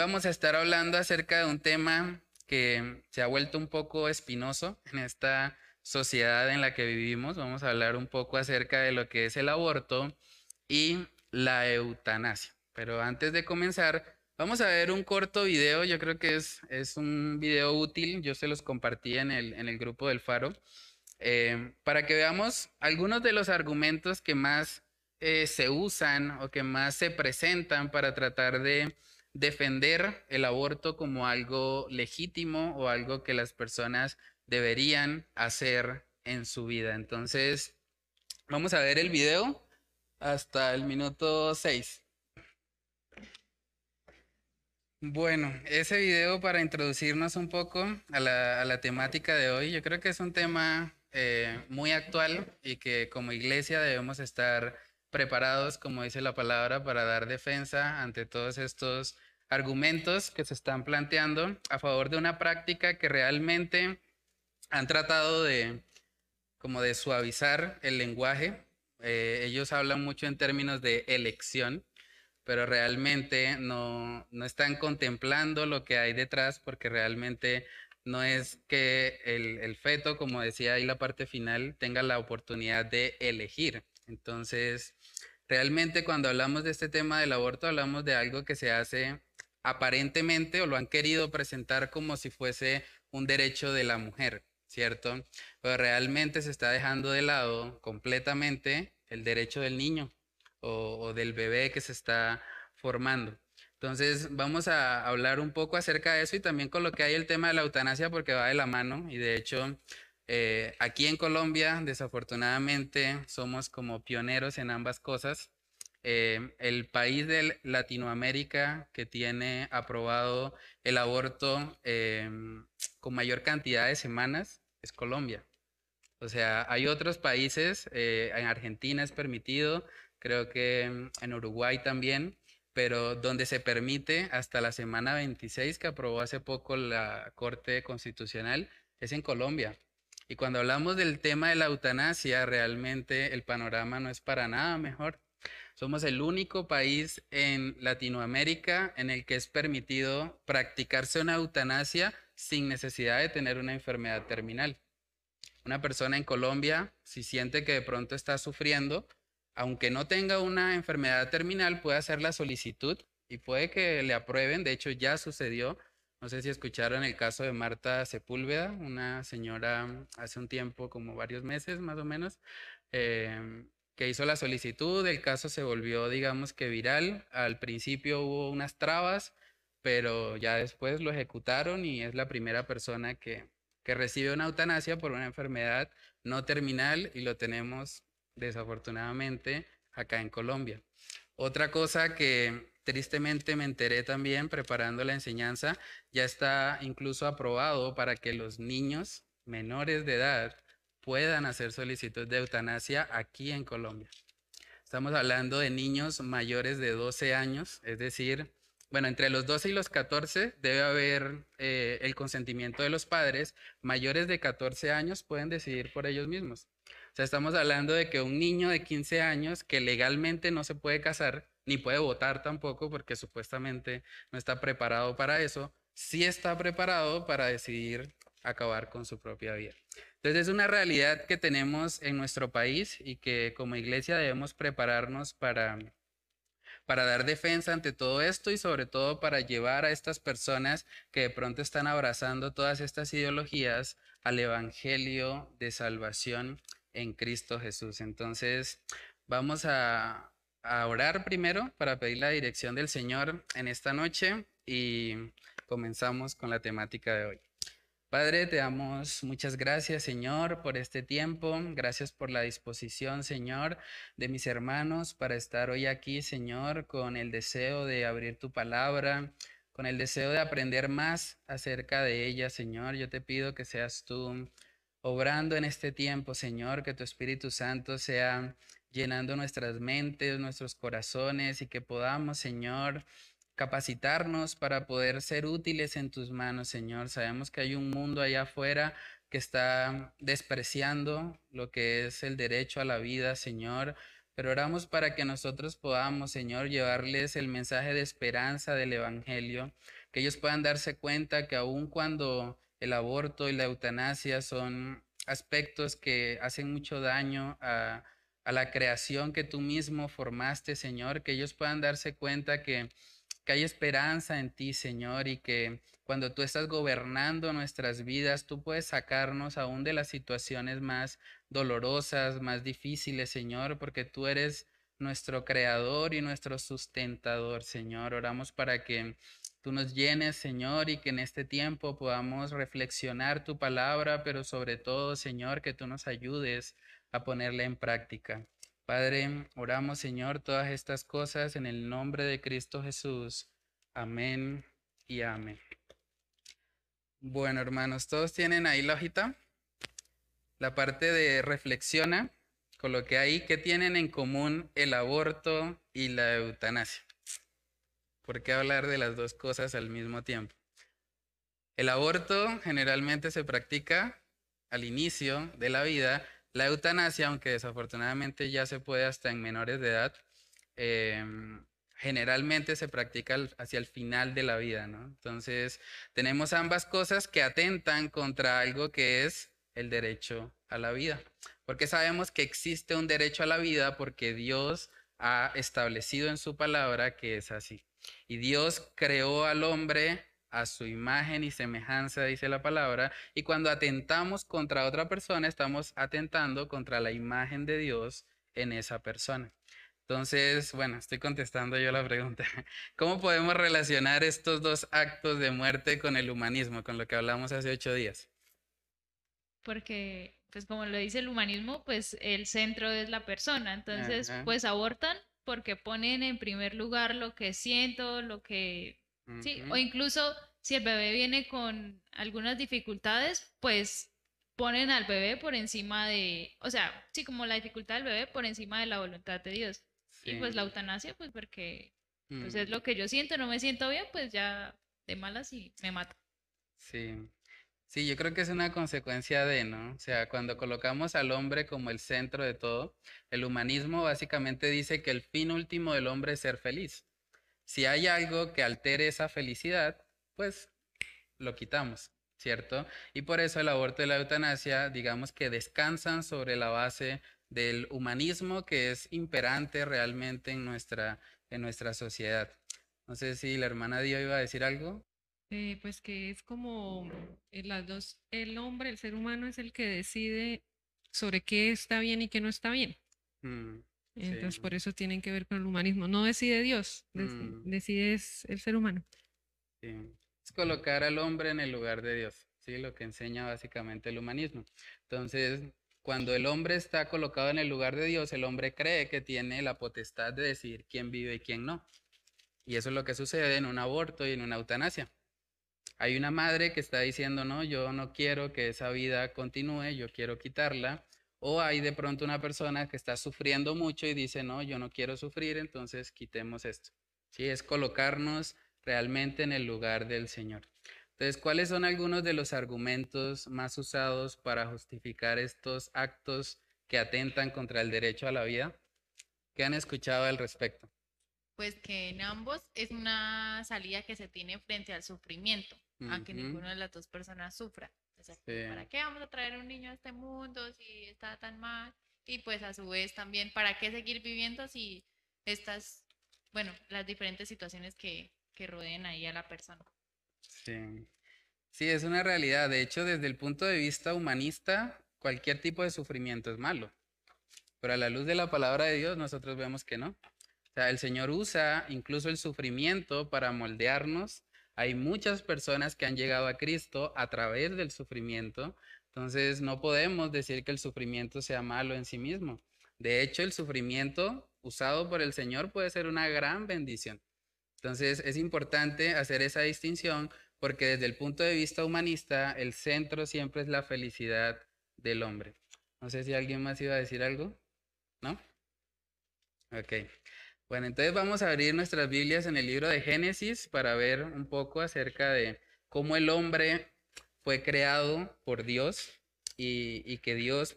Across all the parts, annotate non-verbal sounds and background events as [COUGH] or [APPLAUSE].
Vamos a estar hablando acerca de un tema que se ha vuelto un poco espinoso en esta sociedad en la que vivimos. Vamos a hablar un poco acerca de lo que es el aborto y la eutanasia. Pero antes de comenzar, vamos a ver un corto video. Yo creo que es, es un video útil. Yo se los compartí en el, en el grupo del Faro. Eh, para que veamos algunos de los argumentos que más eh, se usan o que más se presentan para tratar de defender el aborto como algo legítimo o algo que las personas deberían hacer en su vida. Entonces, vamos a ver el video hasta el minuto 6. Bueno, ese video para introducirnos un poco a la, a la, temática de hoy, yo creo que es un tema eh, muy actual y que como iglesia debemos estar preparados, como dice la palabra, para dar defensa ante todos estos argumentos que se están planteando a favor de una práctica que realmente han tratado de como de suavizar el lenguaje. Eh, ellos hablan mucho en términos de elección, pero realmente no, no están contemplando lo que hay detrás porque realmente no es que el, el, feto, como decía ahí la parte final, tenga la oportunidad de elegir. Entonces, realmente cuando hablamos de este tema del aborto, hablamos de algo que se hace aparentemente o lo han querido presentar como si fuese un derecho de la mujer. ¿cierto? Pero realmente se está dejando de lado completamente el derecho del niño o, del bebé que se está formando. Entonces vamos a hablar un poco acerca de eso y también con lo que hay el tema de la eutanasia porque va de la mano y de hecho eh, aquí en Colombia desafortunadamente somos como pioneros en ambas cosas. Eh, el país de Latinoamérica que tiene aprobado el aborto em, con mayor cantidad de semanas es Colombia. O sea, hay otros países, eh, en Argentina es permitido, creo que en Uruguay también, pero donde se permite hasta la semana 26 que aprobó hace poco la Corte Constitucional es en Colombia. Y cuando hablamos del tema de la eutanasia, realmente el panorama no es para nada mejor. Somos el único país en Latinoamérica en el que es permitido practicarse una eutanasia sin necesidad de tener una enfermedad terminal. Una persona en Colombia, si siente que de pronto está sufriendo, aunque no tenga una enfermedad terminal, puede hacer la solicitud y puede que le aprueben. De hecho, ya sucedió. No sé si escucharon el caso de Marta Sepúlveda, una señora hace un tiempo, como varios meses más o menos, em, que hizo la solicitud. El caso se volvió, digamos que viral. Al principio hubo unas trabas, pero ya después lo ejecutaron y es la primera persona que, que recibe una eutanasia por una enfermedad no terminal y lo tenemos desafortunadamente acá en Colombia. Otra cosa que tristemente me enteré también preparando la enseñanza, ya está incluso aprobado para que los niños menores de edad puedan hacer solicitud de eutanasia aquí en Colombia. Estamos hablando de niños mayores de 12 años, es decir, bueno, entre los 12 y los 14 debe haber eh, el consentimiento de los padres. Mayores de 14 años pueden decidir por ellos mismos. O sea, estamos hablando de que un niño de 15 años que legalmente no se puede casar, ni puede votar tampoco, porque supuestamente no está preparado para eso, sí está preparado para decidir acabar con su propia vida. Entonces es una realidad que tenemos en nuestro país y que como iglesia debemos prepararnos para para dar defensa ante todo esto y sobre todo para llevar a estas personas que de pronto están abrazando todas estas ideologías al Evangelio de salvación en Cristo Jesús. Entonces, vamos a, orar primero para pedir la dirección del Señor en esta noche y comenzamos con la temática de hoy. Padre, te damos muchas gracias, Señor, por este tiempo. Gracias por la disposición, Señor, de mis hermanos para estar hoy aquí, Señor, con el deseo de abrir tu palabra, con el deseo de aprender más acerca de ella, Señor. Yo te pido que seas tú obrando en este tiempo, Señor, que tu Espíritu Santo sea llenando nuestras mentes, nuestros corazones y que podamos, Señor, capacitarnos para poder ser útiles en tus manos, Señor. Sabemos que hay un mundo allá afuera que está despreciando lo que es el derecho a la vida, Señor, pero oramos para que nosotros podamos, Señor, llevarles el mensaje de esperanza del Evangelio, que ellos puedan darse cuenta que aun cuando el aborto y la eutanasia son aspectos que hacen mucho daño a, a la creación que tú mismo formaste, Señor, que ellos puedan darse cuenta que, que hay esperanza en ti, Señor, y que cuando tú estás gobernando nuestras vidas, tú puedes sacarnos aún de las situaciones más dolorosas, más difíciles, Señor, porque tú eres nuestro creador y nuestro sustentador, Señor. Oramos para que tú nos llenes, Señor, y que en este tiempo podamos reflexionar tu palabra, pero sobre todo, Señor, que tú nos ayudes a ponerla en práctica. Padre, oramos, Señor, todas estas cosas en el nombre de Cristo Jesús. Amén y amén. Bueno, hermanos, ¿todos tienen ahí la hojita? La parte de reflexiona, coloqué ahí qué tienen en común el aborto y la eutanasia. ¿Por qué hablar de las dos cosas al mismo tiempo? El aborto generalmente se practica al inicio de la vida. La eutanasia, aunque desafortunadamente ya se puede hasta en menores de edad, eh, generalmente se practica hacia el final de la vida, ¿no? Entonces, tenemos ambas cosas que atentan contra algo que es el derecho a la vida. Porque sabemos que existe un derecho a la vida porque Dios ha establecido en su palabra que es así. Y Dios creó al hombre a su imagen y semejanza, dice la palabra, y cuando atentamos contra otra persona, estamos atentando contra la imagen de Dios en esa persona. Entonces, bueno, estoy contestando yo la pregunta. [LAUGHS] ¿Cómo podemos relacionar estos dos actos de muerte con el humanismo, con lo que hablamos hace ocho días? Porque, pues como lo dice el humanismo, pues el centro es la persona. Entonces, pues abortan porque ponen en primer lugar lo que siento, lo que... Sí, o incluso si el bebé viene con algunas dificultades, pues ponen al bebé por encima de, o sea, sí, como la dificultad del bebé por encima de la voluntad de Dios. Y pues la eutanasia, pues porque pues es mm. lo que yo siento, no me siento bien, pues ya de malas y me mato. Sí. Sí, yo creo que es una consecuencia de, ¿no? O sea, cuando colocamos al hombre como el centro de todo, el humanismo básicamente dice que el fin último del hombre es ser feliz. Si hay algo que altere esa felicidad, pues lo quitamos, ¿cierto? Y por eso el aborto y la eutanasia, digamos que descansan sobre la base del humanismo que es imperante realmente en nuestra, en nuestra sociedad. No sé si la hermana Dio iba a decir algo. Eh, pues que es como eh, las dos, el hombre, el ser humano es el que decide sobre qué está bien y qué no está bien. Mm, Entonces por eso tienen que ver con el humanismo. No decide Dios, mm. decide el ser humano. Es colocar al hombre en el lugar de Dios, ¿sí? lo que enseña básicamente el humanismo. Entonces, cuando el hombre está colocado en el lugar de Dios, el hombre cree que tiene la potestad de decidir quién vive y quién no. Y eso es lo que sucede en un aborto y en una eutanasia. Hay una madre que está diciendo, no, yo no quiero que esa vida continúe, yo quiero quitarla. O hay de pronto una persona que está sufriendo mucho y dice, no, yo no quiero sufrir, entonces quitemos esto. Sí, es colocarnos realmente en el lugar del Señor. Entonces, ¿cuáles son algunos de los argumentos más usados para justificar estos actos que atentan contra el derecho a la vida? ¿Qué han escuchado al respecto? Pues que en ambos es una salida que se tiene frente al sufrimiento, aunque ninguna de las dos personas sufra. ¿Para qué vamos a traer un niño a este mundo si está tan mal? Y pues a su vez también, ¿para qué seguir viviendo si estas, bueno, las diferentes situaciones que, que rodeen ahí a la persona? Sí. Sí, es una realidad. De hecho, desde el punto de vista humanista, cualquier tipo de sufrimiento es malo. Pero a la luz de la palabra de Dios, nosotros vemos que no. O sea, el Señor usa incluso el sufrimiento para moldearnos. Hay muchas personas que han llegado a Cristo a través del sufrimiento. Entonces, no podemos decir que el sufrimiento sea malo en sí mismo. De hecho, el sufrimiento usado por el Señor puede ser una gran bendición. Entonces es importante hacer esa distinción porque desde el punto de vista humanista el centro siempre es la felicidad del hombre. No sé si alguien más iba a decir algo. ¿No? Ok. Bueno, entonces vamos a abrir nuestras Biblias en el libro de Génesis para ver un poco acerca de cómo el hombre fue creado por Dios y, que Dios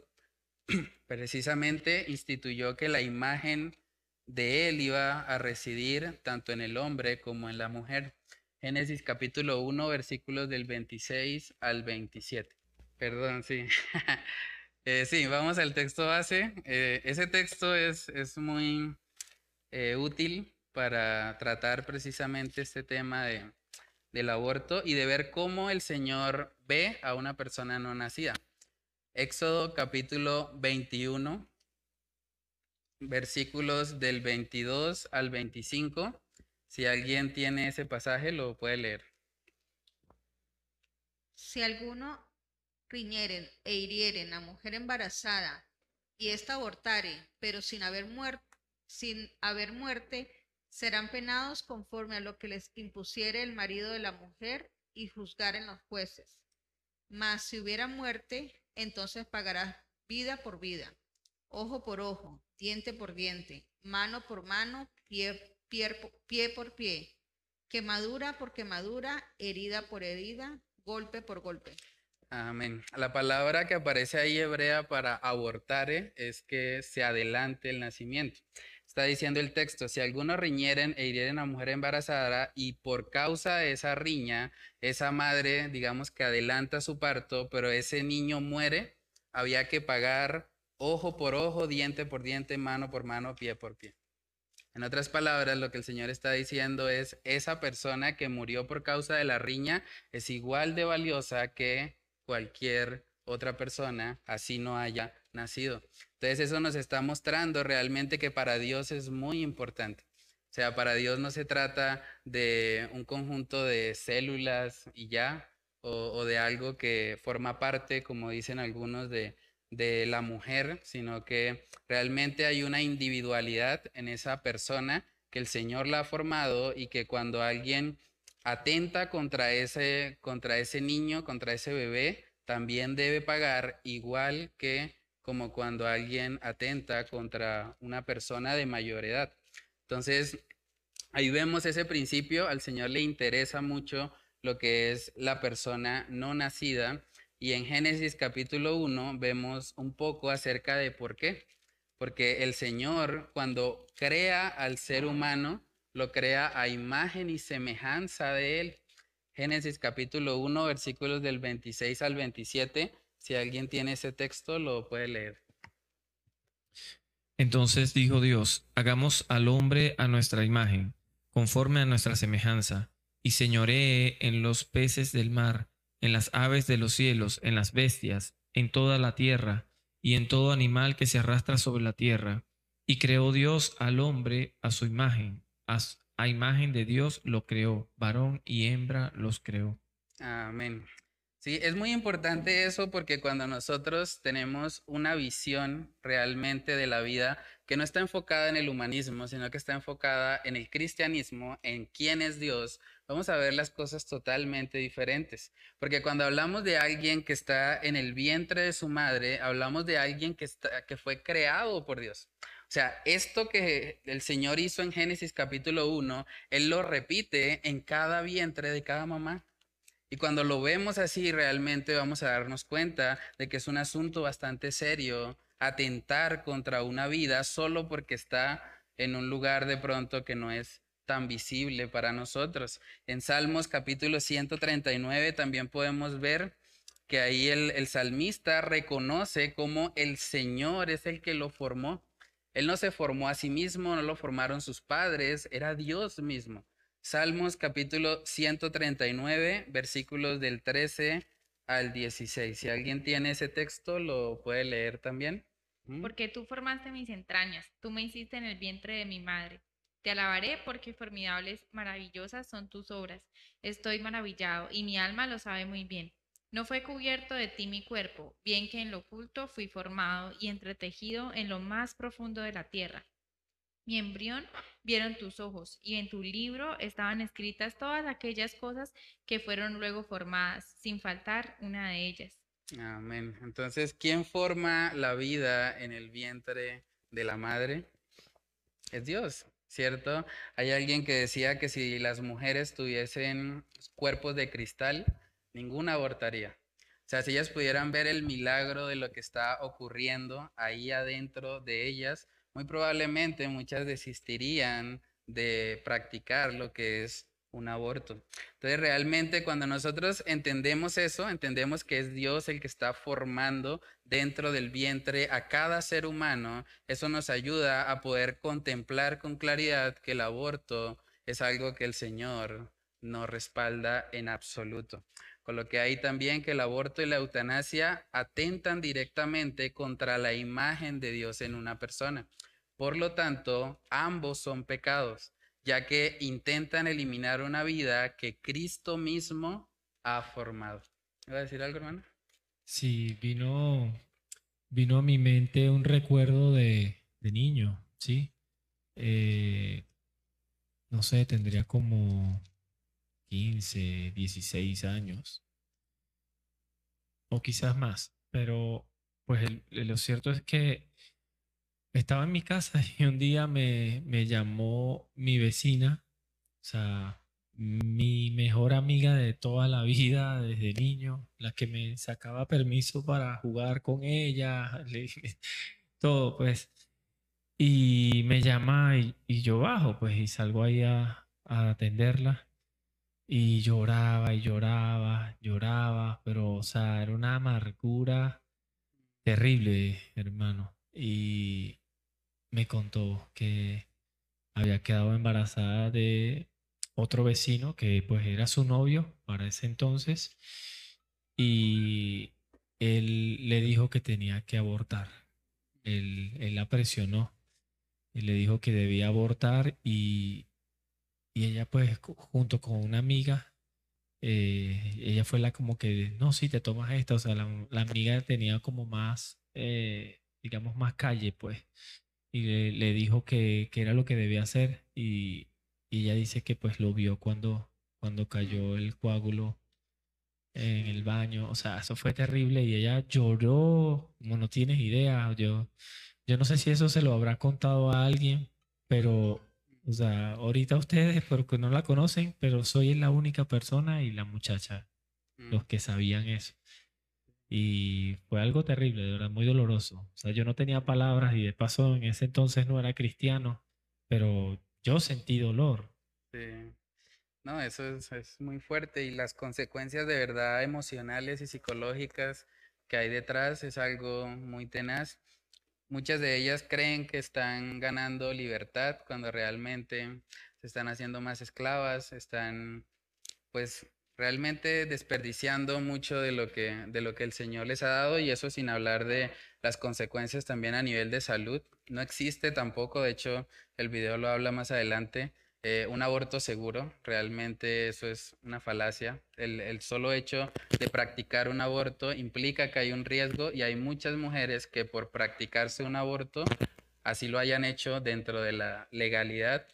[CLEARS THROAT] precisamente instituyó que la imagen de él iba a residir tanto en el hombre como en la mujer. Génesis capítulo 1, versículos del 26 al 27. Perdón, sí. [LAUGHS] Eh, sí, vamos al texto base. Eh, ese texto es, es muy eh, útil para tratar precisamente este tema de, del aborto y de ver cómo el Señor ve a una persona no nacida. Éxodo capítulo 21, versículos del 22 al 25. Si alguien tiene ese pasaje, lo puede leer. Si alguno riñeren e hirieren a mujer embarazada y ésta abortare, pero sin haber, sin haber muerte, serán penados conforme a lo que les impusiere el marido de la mujer y juzgaren los jueces. Mas si hubiera muerte, entonces pagarás vida por vida, ojo por ojo, diente por diente, mano por mano, pie, pie, por pie, quemadura por quemadura, herida por herida, golpe por golpe. Amén. La palabra que aparece ahí hebrea para abortar es que se adelante el nacimiento. Está diciendo el texto, si algunos riñeren e hirieren a mujer embarazada y por causa de esa riña, esa madre, digamos que adelanta su parto, pero ese niño muere, había que pagar ojo por ojo, diente por diente, mano por mano, pie por pie. En otras palabras, lo que el Señor está diciendo es, esa persona que murió por causa de la riña es igual de valiosa que cualquier otra persona, así no haya nacido. Entonces eso nos está mostrando realmente que para Dios es muy importante. O sea, para Dios no se trata de un conjunto de células y ya, o, de algo que forma parte, como dicen algunos, de, de la mujer, sino que realmente hay una individualidad en esa persona que el Señor la ha formado y que cuando alguien atenta contra ese, contra ese niño, contra ese bebé, también debe pagar igual que como cuando alguien atenta contra una persona de mayor edad. Entonces, ahí vemos ese principio, al Señor le interesa mucho lo que es la persona no nacida y en Génesis capítulo 1 vemos un poco acerca de por qué. Porque el Señor cuando crea al ser humano, lo crea a imagen y semejanza de Él. Génesis capítulo 1, versículos del 26 al 27. Si alguien tiene ese texto, lo puede leer. Entonces dijo Dios, hagamos al hombre a nuestra imagen, conforme a nuestra semejanza, y señoree en los peces del mar, en las aves de los cielos, en las bestias, en toda la tierra, y en todo animal que se arrastra sobre la tierra. Y creó Dios al hombre a su imagen, a, a imagen de Dios lo creó, varón y hembra los creó. Amén. Sí, es muy importante eso porque cuando nosotros tenemos una visión realmente de la vida que no está enfocada en el humanismo, sino que está enfocada en el cristianismo, en quién es Dios, vamos a ver las cosas totalmente diferentes. Porque cuando hablamos de alguien que está en el vientre de su madre, hablamos de alguien que, está, que fue creado por Dios. O sea, esto que el Señor hizo en Génesis capítulo 1, Él lo repite en cada vientre de cada mamá. Y cuando lo vemos así, realmente vamos a darnos cuenta de que es un asunto bastante serio atentar contra una vida solo porque está en un lugar de pronto que no es tan visible para nosotros. En Salmos capítulo 139 también podemos ver que ahí el, salmista reconoce cómo el Señor es el que lo formó. Él no se formó a sí mismo, no lo formaron sus padres, era Dios mismo. Salmos capítulo 139, versículos del 13 al 16. Si alguien tiene ese texto, lo puede leer también. ¿Mm? Porque tú formaste mis entrañas, tú me hiciste en el vientre de mi madre. Te alabaré porque formidables, maravillosas son tus obras. Estoy maravillado y mi alma lo sabe muy bien. No fue cubierto de ti mi cuerpo, bien que en lo oculto fui formado y entretejido en lo más profundo de la tierra. Mi embrión vieron tus ojos, y en tu libro estaban escritas todas aquellas cosas que fueron luego formadas, sin faltar una de ellas. Amén. Entonces, ¿quién forma la vida en el vientre de la madre? Es Dios, ¿cierto? Hay alguien que decía que si las mujeres tuviesen cuerpos de cristal, ninguna abortaría. O sea, si ellas pudieran ver el milagro de lo que está ocurriendo ahí adentro de ellas, muy probablemente muchas desistirían de practicar lo que es un aborto. Entonces, realmente cuando nosotros entendemos eso, entendemos que es Dios el que está formando dentro del vientre a cada ser humano, eso nos ayuda a poder contemplar con claridad que el aborto es algo que el Señor no respalda en absoluto. Con lo que hay también que el aborto y la eutanasia atentan directamente contra la imagen de Dios en una persona. Por lo tanto, ambos son pecados, ya que intentan eliminar una vida que Cristo mismo ha formado. ¿Va a decir algo, hermano? Sí, vino, vino a mi mente un recuerdo de, niño, ¿sí? Eh, no sé, tendría como 15, 16 años. O quizás más. Pero pues lo cierto es que estaba en mi casa [LAUGHS] y un día me, me llamó mi vecina, o sea, mi mejor amiga de toda la vida desde niño, la que me sacaba permiso para jugar con ella, [LAUGHS] todo pues. Y me llama y, yo bajo pues y salgo ahí a atenderla. Y lloraba y lloraba, lloraba, pero, o sea, era una amargura terrible, hermano. Y me contó que había quedado embarazada de otro vecino que pues era su novio para ese entonces y él le dijo que tenía que abortar. Él, él la presionó y le dijo que debía abortar y y ella pues junto con una amiga, eh, ella fue la como que, no, sí, te tomas esta, o sea, la, amiga tenía como más, eh, digamos, más calle pues, y le, dijo que, que, era lo que debía hacer y, y, ella dice que pues lo vio cuando, cuando cayó el coágulo en el baño, o sea, eso fue terrible y ella lloró, como no tienes idea, yo, yo no sé si eso se lo habrá contado a alguien, pero o sea, ahorita ustedes, porque no la conocen, pero soy la única persona y la muchacha, los mm. que sabían eso. Y fue algo terrible, de verdad, muy doloroso. O sea, yo no tenía palabras y de paso en ese entonces no era cristiano, pero yo sentí dolor. Sí. No, eso es, es muy fuerte y las consecuencias de verdad emocionales y psicológicas que hay detrás es algo muy tenaz. Muchas de ellas creen que están ganando libertad cuando realmente se están haciendo más esclavas, están pues realmente desperdiciando mucho de lo que de lo que el Señor les ha dado y eso sin hablar de las consecuencias también a nivel de salud. No existe tampoco, de hecho, el video lo habla más adelante, eh, un aborto seguro. Realmente eso es una falacia. El, solo hecho de practicar un aborto implica que hay un riesgo y hay muchas mujeres que por practicarse un aborto, así lo hayan hecho dentro de la legalidad,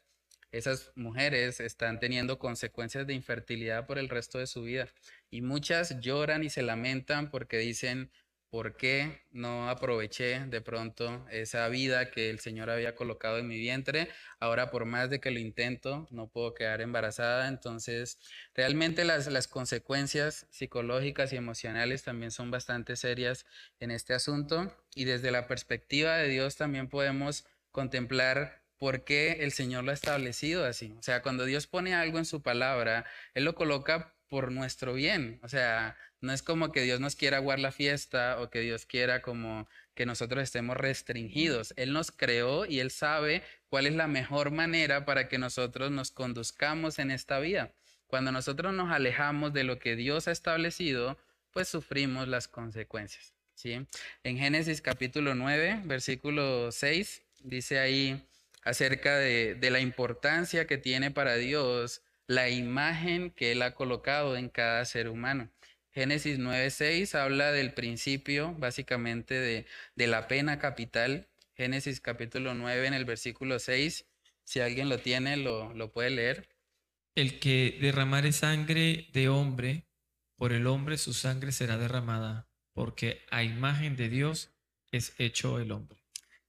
esas mujeres están teniendo consecuencias de infertilidad por el resto de su vida. Y muchas lloran y se lamentan porque dicen, ¿Por qué no aproveché de pronto esa vida que el Señor había colocado en mi vientre? Ahora por más de que lo intento, no puedo quedar embarazada. Entonces, realmente las, las consecuencias psicológicas y emocionales también son bastante serias en este asunto. Y desde la perspectiva de Dios también podemos contemplar por qué el Señor lo ha establecido así. O sea, cuando Dios pone algo en su palabra, Él lo coloca por nuestro bien. O sea, no es como que Dios nos quiera aguar la fiesta o que Dios quiera como que nosotros estemos restringidos. Él nos creó y Él sabe cuál es la mejor manera para que nosotros nos conduzcamos en esta vida. Cuando nosotros nos alejamos de lo que Dios ha establecido, pues sufrimos las consecuencias. ¿sí? En Génesis capítulo 9, versículo 6, dice ahí acerca de, de la importancia que tiene para Dios la imagen que Él ha colocado en cada ser humano. Génesis 9.6 habla del principio básicamente de, de, la pena capital. Génesis capítulo 9 en el versículo 6, si alguien lo tiene, lo, lo puede leer. El que derramare sangre de hombre, por el hombre su sangre será derramada, porque a imagen de Dios es hecho el hombre.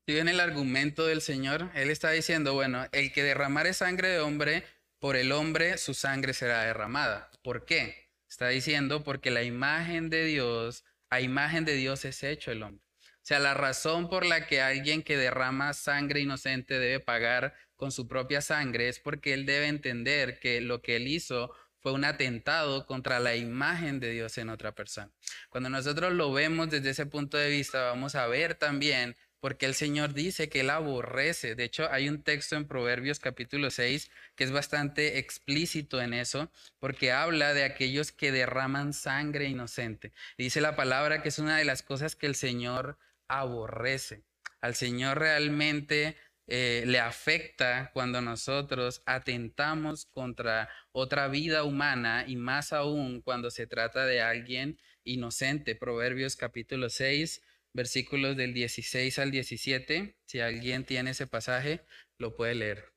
Si ven el argumento del Señor, Él está diciendo, bueno, el que derramare sangre de hombre, por el hombre su sangre será derramada. ¿Por qué? Está diciendo porque la imagen de Dios a imagen de Dios es hecho el hombre. O sea, la razón por la que alguien que derrama sangre inocente debe pagar con su propia sangre es porque él debe entender que lo que él hizo fue un atentado contra la imagen de Dios en otra persona. Cuando nosotros lo vemos desde ese punto de vista, vamos a ver también porque el Señor dice que Él aborrece. De hecho, hay un texto en Proverbios capítulo 6 que es bastante explícito en eso, porque habla de aquellos que derraman sangre inocente. dice la palabra que es una de las cosas que el Señor aborrece. Al Señor realmente eh, le afecta cuando nosotros atentamos contra otra vida humana y más aún cuando se trata de alguien inocente. Proverbios capítulo 6, versículos del 16 al 17. Si alguien tiene ese pasaje, lo puede leer.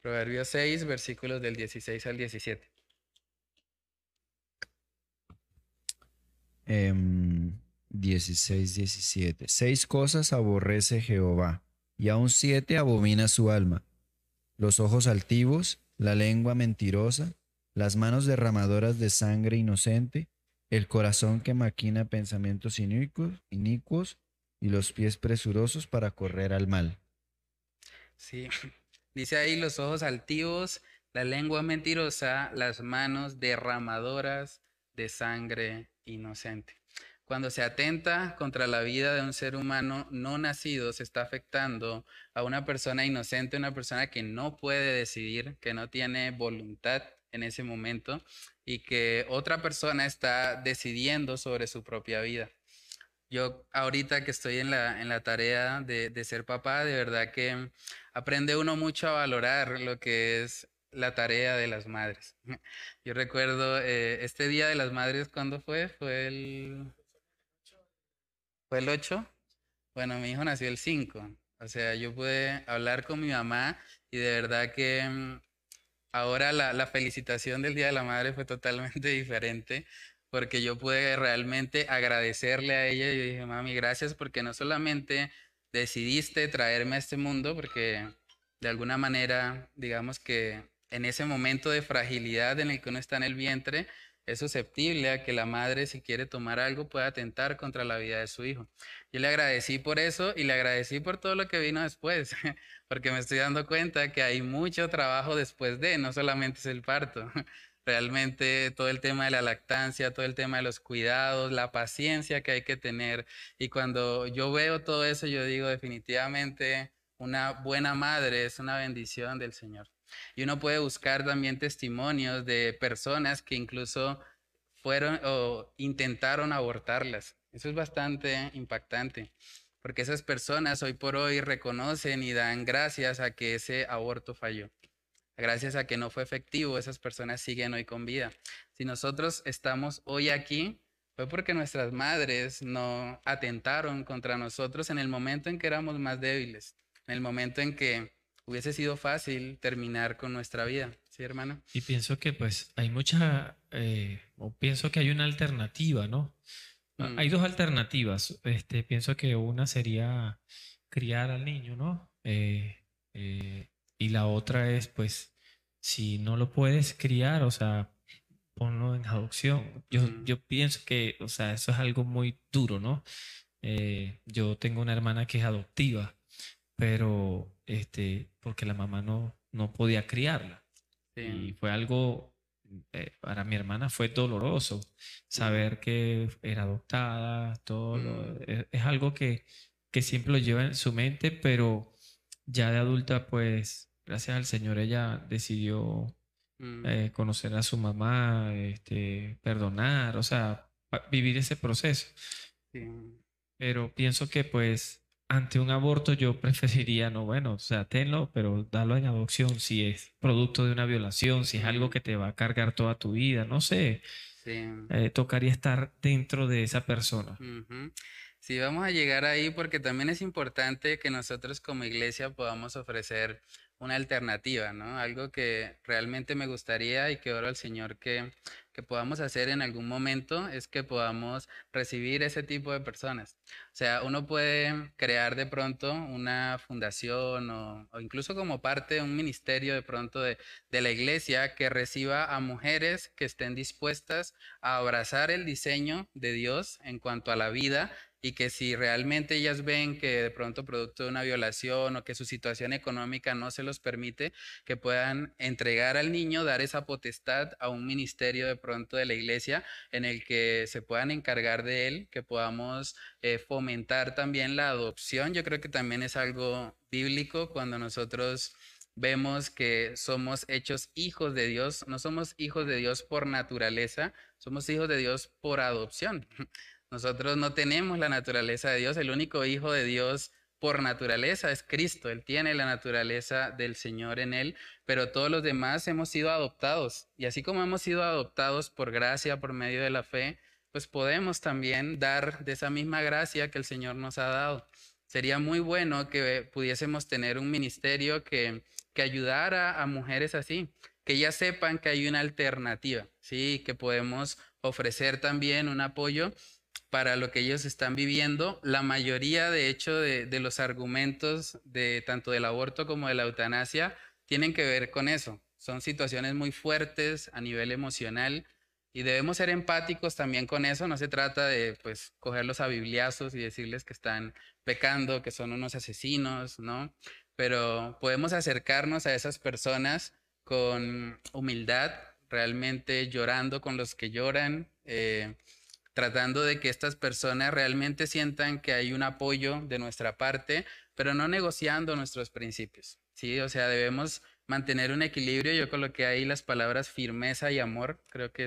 Proverbios 6, versículos del 16 al 17. 16, 17. Seis cosas aborrece Jehová, y aún siete abomina su alma. Los ojos altivos, la lengua mentirosa, las manos derramadoras de sangre inocente, el corazón que maquina pensamientos inicuos, inicuos y los pies presurosos para correr al mal. Sí, [LAUGHS] dice ahí los ojos altivos, la lengua mentirosa, las manos derramadoras de sangre inocente. Cuando se atenta contra la vida de un ser humano no nacido, se está afectando a una persona inocente, una persona que no puede decidir, que no tiene voluntad en ese momento y que otra persona está decidiendo sobre su propia vida. Yo ahorita que estoy en la, en la tarea de, de ser papá, de verdad que aprende uno mucho a valorar lo que es la tarea de las madres. [LAUGHS] Yo recuerdo eh, este Día de las Madres, ¿cuándo fue? Fue el ¿Fue el 8? Bueno, mi hijo nació el 5. O sea, yo pude hablar con mi mamá y de verdad que ahora la, felicitación del Día de la Madre fue totalmente [LAUGHS] diferente porque yo pude realmente agradecerle a ella y dije, mami, gracias porque no solamente decidiste traerme a este mundo, porque de alguna manera, digamos que en ese momento de fragilidad en el que uno está en el vientre, es susceptible a que la madre, si quiere tomar algo, pueda atentar contra la vida de su hijo. Yo le agradecí por eso y le agradecí por todo lo que vino después, [LAUGHS] porque me estoy dando cuenta que hay mucho trabajo después de, no solamente es el parto. [LAUGHS] Realmente todo el tema de la lactancia, todo el tema de los cuidados, la paciencia que hay que tener. Y cuando yo veo todo eso, yo digo definitivamente una buena madre es una bendición del Señor. Y uno puede buscar también testimonios de personas que incluso fueron o intentaron abortarlas. Eso es bastante impactante, porque esas personas hoy por hoy reconocen y dan gracias a que ese aborto falló. Gracias a que no fue efectivo, esas personas siguen hoy con vida. Si nosotros estamos hoy aquí, fue porque nuestras madres no atentaron contra nosotros en el momento en que éramos más débiles, en el momento en que hubiese sido fácil terminar con nuestra vida, ¿sí, hermano? Y pienso que pues hay mucha, eh, o pienso que hay una alternativa, ¿no? Ah, mm. Hay dos alternativas. Este, pienso que una sería criar al niño, ¿no? Eh, eh, y la otra es, pues, si no lo puedes criar, o sea, ponlo en adopción. Yo, mm. yo pienso que, o sea, eso es algo muy duro, ¿no? yo tengo una hermana que es adoptiva pero este, porque la mamá no, no podía criarla. Y fue algo, eh, para mi hermana fue doloroso saber que era adoptada, todo. Mm. E, es, algo que, que siempre lo lleva en su mente, pero ya de adulta, pues, gracias al Señor, ella decidió mm. eh, conocer a su mamá, este, perdonar, o sea, vivir ese proceso. Pero pienso que, pues, ante un aborto yo preferiría, no, bueno, o sea, tenlo, pero darlo en adopción si es producto de una violación, si es algo que te va a cargar toda tu vida, no sé. Eh, tocaría estar dentro de esa persona. Sí, vamos a llegar ahí porque también es importante que nosotros como iglesia podamos ofrecer una alternativa, ¿no? Algo que realmente me gustaría y que oro al Señor que, que podamos hacer en algún momento es que podamos recibir ese tipo de personas. O sea, uno puede crear de pronto una fundación o, incluso como parte de un ministerio de pronto de, de la iglesia que reciba a mujeres que estén dispuestas a abrazar el diseño de Dios en cuanto a la vida y que si realmente ellas ven que de pronto producto de una violación o que su situación económica no se los permite, que puedan entregar al niño, dar esa potestad a un ministerio de pronto de la iglesia en el que se puedan encargar de él, que podamos eh, fomentar también la adopción. Yo creo que también es algo bíblico cuando nosotros vemos que somos hechos hijos de Dios, no somos hijos de Dios por naturaleza, somos hijos de Dios por adopción. Nosotros no tenemos la naturaleza de Dios, el único hijo de Dios por naturaleza es Cristo, Él tiene la naturaleza del Señor en Él, pero todos los demás hemos sido adoptados. Y así como hemos sido adoptados por gracia, por medio de la fe, pues podemos también dar de esa misma gracia que el Señor nos ha dado. Sería muy bueno que pudiésemos tener un ministerio que, que ayudara a mujeres así, que ya sepan que hay una alternativa, ¿sí? Que podemos ofrecer también un apoyo para lo que ellos están viviendo. La mayoría, de hecho, de, los argumentos de tanto del aborto como de la eutanasia tienen que ver con eso. Son situaciones muy fuertes a nivel emocional y debemos ser empáticos también con eso. No se trata de, pues, cogerlos a bibliazos y decirles que están pecando, que son unos asesinos, ¿no? Pero podemos acercarnos a esas personas con humildad, realmente llorando con los que lloran. Eh, tratando de que estas personas realmente sientan que hay un apoyo de nuestra parte, pero no negociando nuestros principios. Sí, o sea, debemos mantener un equilibrio. Yo coloqué ahí las palabras firmeza y amor. Creo que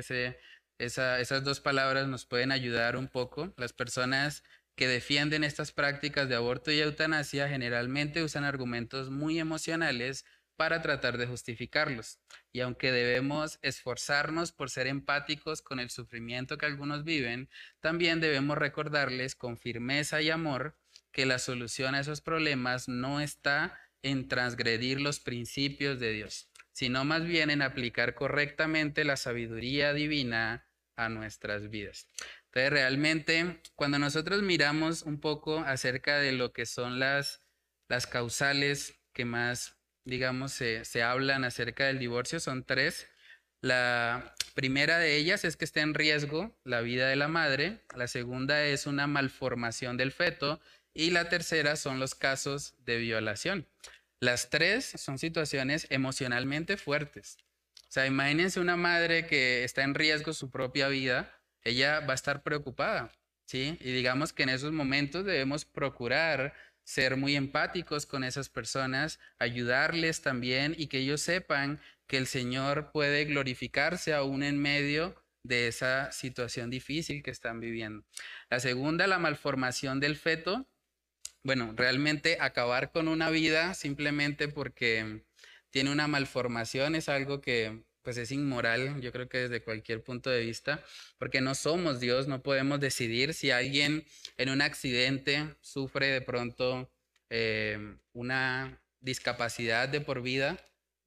esas dos palabras nos pueden ayudar un poco. Las personas que defienden estas prácticas de aborto y eutanasia generalmente usan argumentos muy emocionales para tratar de justificarlos. Y aunque debemos esforzarnos por ser empáticos con el sufrimiento que algunos viven, también debemos recordarles con firmeza y amor que la solución a esos problemas no está en transgredir los principios de Dios, sino más bien en aplicar correctamente la sabiduría divina a nuestras vidas. Entonces, realmente, cuando nosotros miramos un poco acerca de lo que son las, las causales que más digamos, se, se hablan acerca del divorcio son tres. La primera de ellas es que está en riesgo la vida de la madre, la segunda es una malformación del feto y la tercera son los casos de violación. Las tres son situaciones emocionalmente fuertes. O sea, imagínense una madre que está en riesgo su propia vida, ella va a estar preocupada, ¿sí? Y digamos que en esos momentos debemos procurar ser muy empáticos con esas personas, ayudarles también y que ellos sepan que el Señor puede glorificarse aún en medio de esa situación difícil que están viviendo. La segunda, la malformación del feto. Bueno, realmente acabar con una vida simplemente porque tiene una malformación es algo que pues es inmoral, yo creo que desde cualquier punto de vista, porque no somos Dios, no podemos decidir si alguien en un accidente sufre de pronto em, una discapacidad de por vida,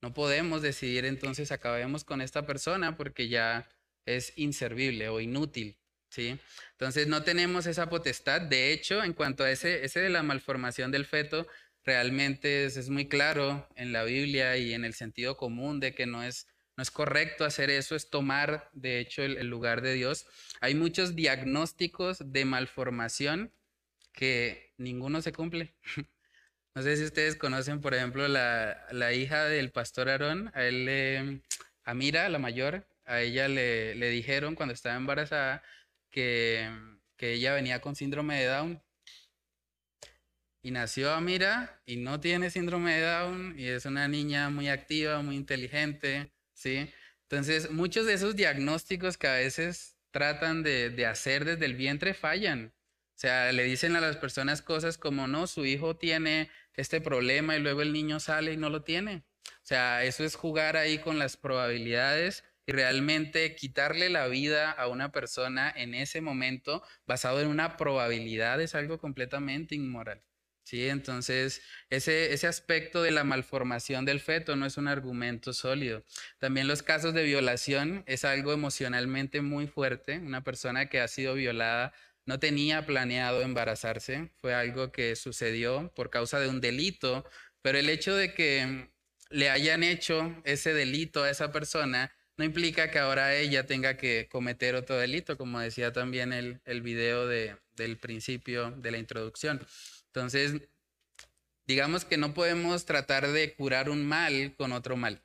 no podemos decidir entonces acabemos con esta persona porque ya es inservible o inútil, ¿sí? Entonces no tenemos esa potestad. De hecho, en cuanto a ese, ese de la malformación del feto, realmente es, es muy claro en la Biblia y en el sentido común de que no es no es correcto hacer eso, es tomar, de hecho, el, lugar de Dios. Hay muchos diagnósticos de malformación que ninguno se cumple. [LAUGHS] No sé si ustedes conocen, por ejemplo, la, hija del pastor Aarón, a él le, la mayor, a ella le, le dijeron cuando estaba embarazada que, que ella venía con síndrome de Down y nació Amira y no tiene síndrome de Down y es una niña muy activa, muy inteligente, ¿sí? Entonces, muchos de esos diagnósticos que a veces tratan de, hacer desde el vientre fallan. O sea, le dicen a las personas cosas como, no, su hijo tiene este problema y luego el niño sale y no lo tiene. O sea, eso es jugar ahí con las probabilidades y realmente quitarle la vida a una persona en ese momento basado en una probabilidad es algo completamente inmoral. ¿Sí? Entonces, ese, ese aspecto de la malformación del feto no es un argumento sólido. También los casos de violación es algo emocionalmente muy fuerte. Una persona que ha sido violada no tenía planeado embarazarse, fue algo que sucedió por causa de un delito, pero el hecho de que le hayan hecho ese delito a esa persona no implica que ahora ella tenga que cometer otro delito, como decía también el, el video de, del principio de la introducción. Entonces, digamos que no podemos tratar de curar un mal con otro mal.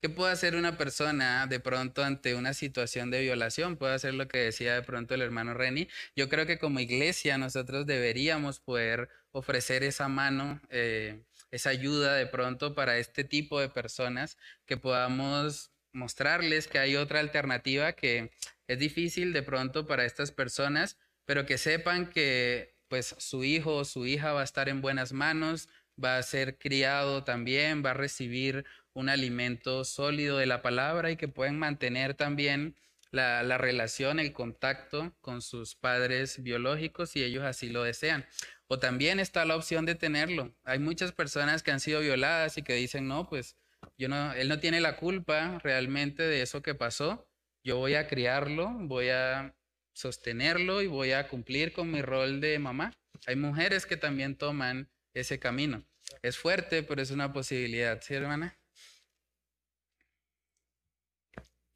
¿Qué puede hacer una persona de pronto ante una situación de violación? Puede hacer lo que decía de pronto el hermano Reni. Yo creo que como iglesia nosotros deberíamos poder ofrecer esa mano, eh, esa ayuda de pronto para este tipo de personas, que podamos mostrarles que hay otra alternativa que es difícil de pronto para estas personas, pero que sepan que pues su hijo o su hija va a estar en buenas manos, va a ser criado también, va a recibir un alimento sólido de la palabra y que pueden mantener también la, la, relación, el contacto con sus padres biológicos si ellos así lo desean. O también está la opción de tenerlo. Hay muchas personas que han sido violadas y que dicen, no, pues yo no, él no tiene la culpa realmente de eso que pasó. Yo voy a criarlo, voy a sostenerlo y voy a cumplir con mi rol de mamá. Hay mujeres que también toman ese camino. Es fuerte, pero es una posibilidad, ¿sí, hermana?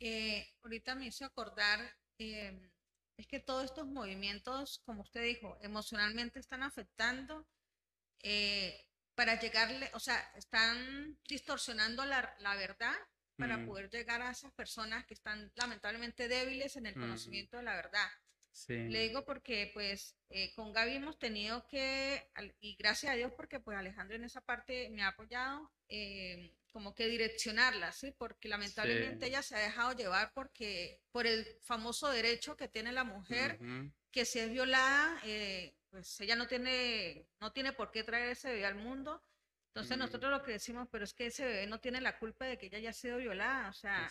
Eh, ahorita me hizo acordar, em, es que todos estos movimientos, como usted dijo, emocionalmente están afectando eh, para llegarle, o sea, están distorsionando la, la verdad para mm. poder llegar a esas personas que están lamentablemente débiles en el mm. conocimiento de la verdad. Le digo porque pues eh, con Gaby hemos tenido que, y gracias a Dios porque pues Alejandro en esa parte me ha apoyado, eh, como que direccionarla, ¿sí? Porque lamentablemente ella se ha dejado llevar porque por el famoso derecho que tiene la mujer, que si es violada, eh, pues ella no tiene, no tiene por qué traer ese bebé al mundo entonces nosotros lo que decimos, pero es que ese bebé no tiene la culpa de que ella haya sido violada, o sea,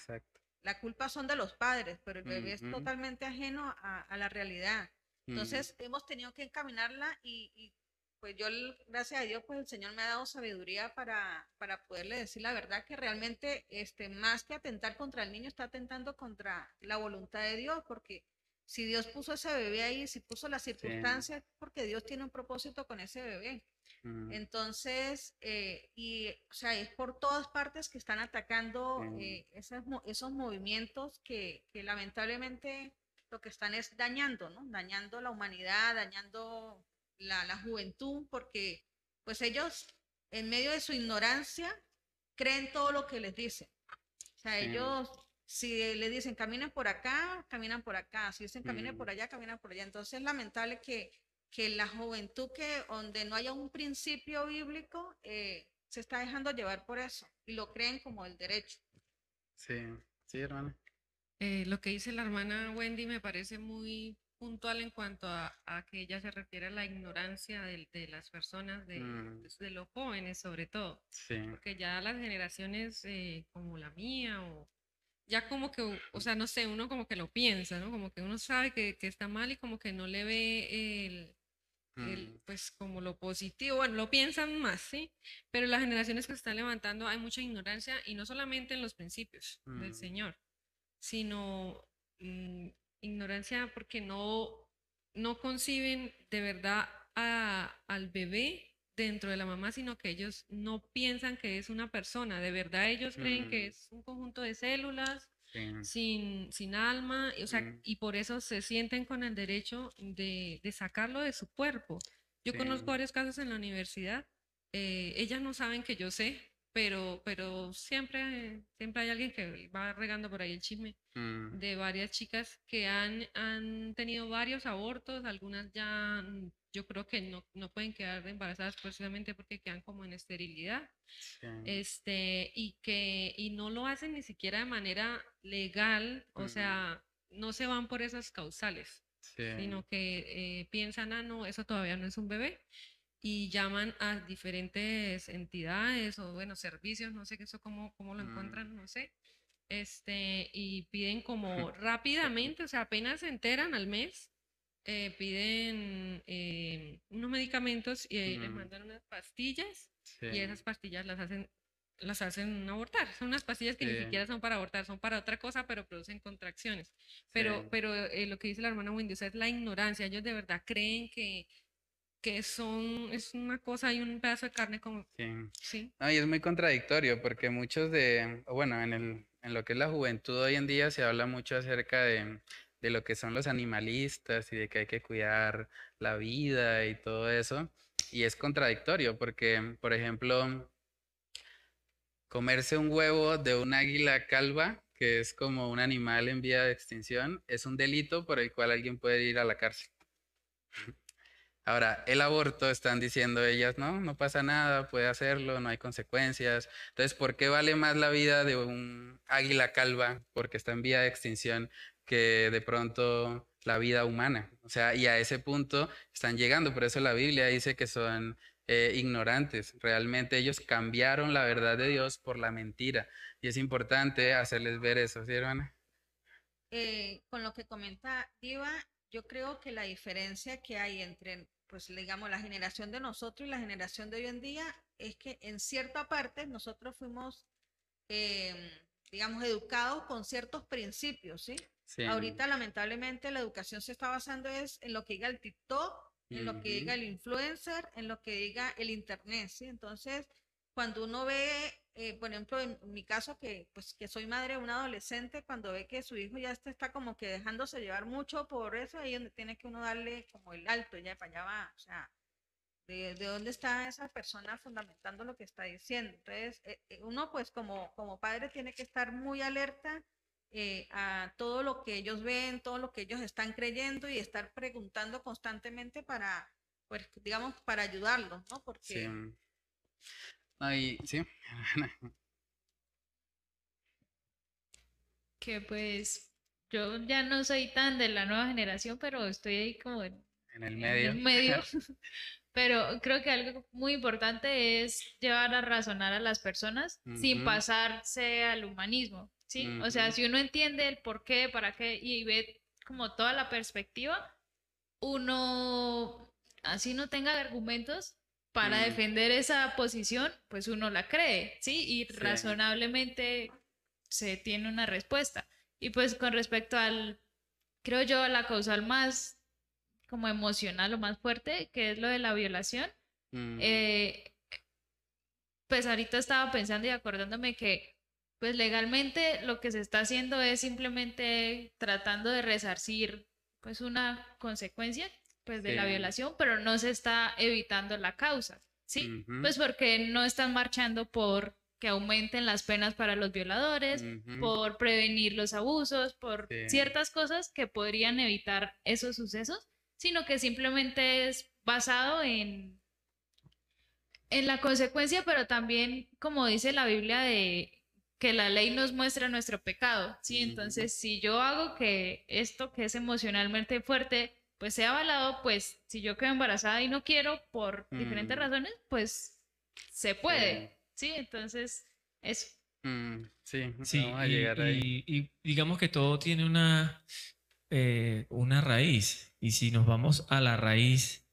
la culpa son de los padres, pero el bebé es totalmente ajeno a, la realidad. Entonces hemos tenido que encaminarla y, pues yo, gracias a Dios, pues el Señor me ha dado sabiduría para, para poderle decir la verdad que realmente, este, más que atentar contra el niño, está atentando contra la voluntad de Dios, porque si Dios puso ese bebé ahí, si puso las circunstancias, porque Dios tiene un propósito con ese bebé. Entonces, eh, y, o sea, es por todas partes que están atacando eh, esos, esos, movimientos que, que, lamentablemente lo que están es dañando, ¿no? Dañando la humanidad, dañando la, la juventud, porque pues ellos, en medio de su ignorancia, creen todo lo que les dicen. O sea, ellos, si le dicen caminen por acá, caminan por acá. Si dicen caminen por allá, caminan por allá. Entonces es lamentable que que la juventud que donde no haya un principio bíblico eh, se está dejando llevar por eso y lo creen como el derecho. Sí, sí, hermana. Eh, lo que dice la hermana Wendy me parece muy puntual en cuanto a, que ella se refiere a la ignorancia de, las personas, de, mm. de, los jóvenes sobre todo. Sí. Porque ya las generaciones eh, como la mía o ya como que, o sea, no sé, uno como que lo piensa, ¿no? Como que uno sabe que, que está mal y como que no le ve el, Mm. pues como lo positivo, bueno, lo piensan más, ¿sí? Pero las generaciones que se están levantando hay mucha ignorancia y no solamente en los principios del mm. Señor, sino mm, ignorancia porque no, no conciben de verdad al bebé dentro de la mamá, sino que ellos no piensan que es una persona, de verdad ellos creen que es un conjunto de células sin, sin alma, o sea, y por eso se sienten con el derecho de, de sacarlo de su cuerpo. Yo conozco varios casos en la universidad, eh, ellas no saben que yo sé, pero, pero siempre, siempre hay alguien que va regando por ahí el chisme mm. de varias chicas que han, han tenido varios abortos, algunas ya yo creo que no, no pueden quedar embarazadas precisamente porque quedan como en esterilidad. Este, y que y no lo hacen ni siquiera de manera legal, o sea, no se van por esas causales, sino que eh, piensan, ah, no, eso todavía no es un bebé, y llaman a diferentes entidades o, bueno, servicios, no sé qué eso cómo, cómo lo mm. encuentran, no sé, este, y piden como [LAUGHS] rápidamente, o sea, apenas se enteran al mes, eh, piden eh, unos medicamentos y les mandan unas pastillas y esas pastillas las hacen las hacen abortar. Son unas pastillas que ni siquiera son para abortar, son para otra cosa, pero producen contracciones. Pero, pero eh, lo que dice la hermana Wendy, es la ignorancia. Ellos de verdad creen que, que son, es una cosa y un pedazo de carne como... Sí. ¿sí? y es muy contradictorio porque muchos de, bueno, en, el, en lo que es la juventud hoy en día se habla mucho acerca de, de lo que son los animalistas y de que hay que cuidar la vida y todo eso. Y es contradictorio porque, por ejemplo, comerse un huevo de un águila calva, que es como un animal en vía de extinción, es un delito por el cual alguien puede ir a la cárcel. Ahora, el aborto, están diciendo ellas, no, no pasa nada, puede hacerlo, no hay consecuencias. Entonces, ¿por qué vale más la vida de un águila calva, porque está en vía de extinción, que de pronto la vida humana? O sea, y a ese punto están llegando. Por eso la Biblia dice que son eh, ignorantes. Realmente ellos cambiaron la verdad de Dios por la mentira. Y es importante hacerles ver eso, ¿sí, hermana? Eh, con lo que comenta Diva, yo creo que la diferencia que hay entre, pues digamos, la generación de nosotros y la generación de hoy en día es que en cierta parte nosotros fuimos, em, digamos, educados con ciertos principios, ¿sí? ¿sí? Ahorita lamentablemente la educación se está basando es en lo que diga el TikTok en lo que diga el influencer, en lo que diga el internet, ¿sí? Entonces, cuando uno ve, eh, por ejemplo, en mi caso, que pues que soy madre de un adolescente, cuando ve que su hijo ya está, como que dejándose llevar mucho por eso, ahí donde tiene que uno darle como el alto, ya para allá va, o sea, de, dónde está esa persona fundamentando lo que está diciendo. Entonces, eh, eh, uno pues como, como padre tiene que estar muy alerta a todo lo que ellos ven, todo lo que ellos están creyendo y estar preguntando constantemente para, pues, digamos, para ayudarlos, ¿no? Porque... Sí. Ahí, sí. [LAUGHS] que pues yo ya no soy tan de la nueva generación, pero estoy ahí como en, el medio. medio. [LAUGHS] [LAUGHS] pero creo que algo muy importante es llevar a razonar a las personas sin pasarse al humanismo. ¿sí? O sea, si uno entiende el por qué, para qué y ve como toda la perspectiva, uno, así no tenga argumentos para defender esa posición, pues uno la cree, ¿sí? Y razonablemente se tiene una respuesta. Y pues con respecto al, creo yo, a la causal más como emocional o más fuerte, que es lo de la violación, eh, pues ahorita estaba pensando y acordándome que pues legalmente lo que se está haciendo es simplemente tratando de resarcir pues una consecuencia pues de la violación, pero no se está evitando la causa, ¿sí? Pues porque no están marchando por que aumenten las penas para los violadores, por prevenir los abusos, por ciertas cosas que podrían evitar esos sucesos, sino que simplemente es basado en en la consecuencia, pero también, como dice la Biblia, de que la ley nos muestra nuestro pecado, ¿sí? Entonces, si yo hago que esto que es emocionalmente fuerte, pues sea avalado, pues si yo quedo embarazada y no quiero por diferentes mm. razones, pues se puede, ¿sí? Entonces, eso. Mm, sí, sí vamos a llegar ahí. Y, digamos que todo tiene una, eh, una raíz, y si nos vamos a la raíz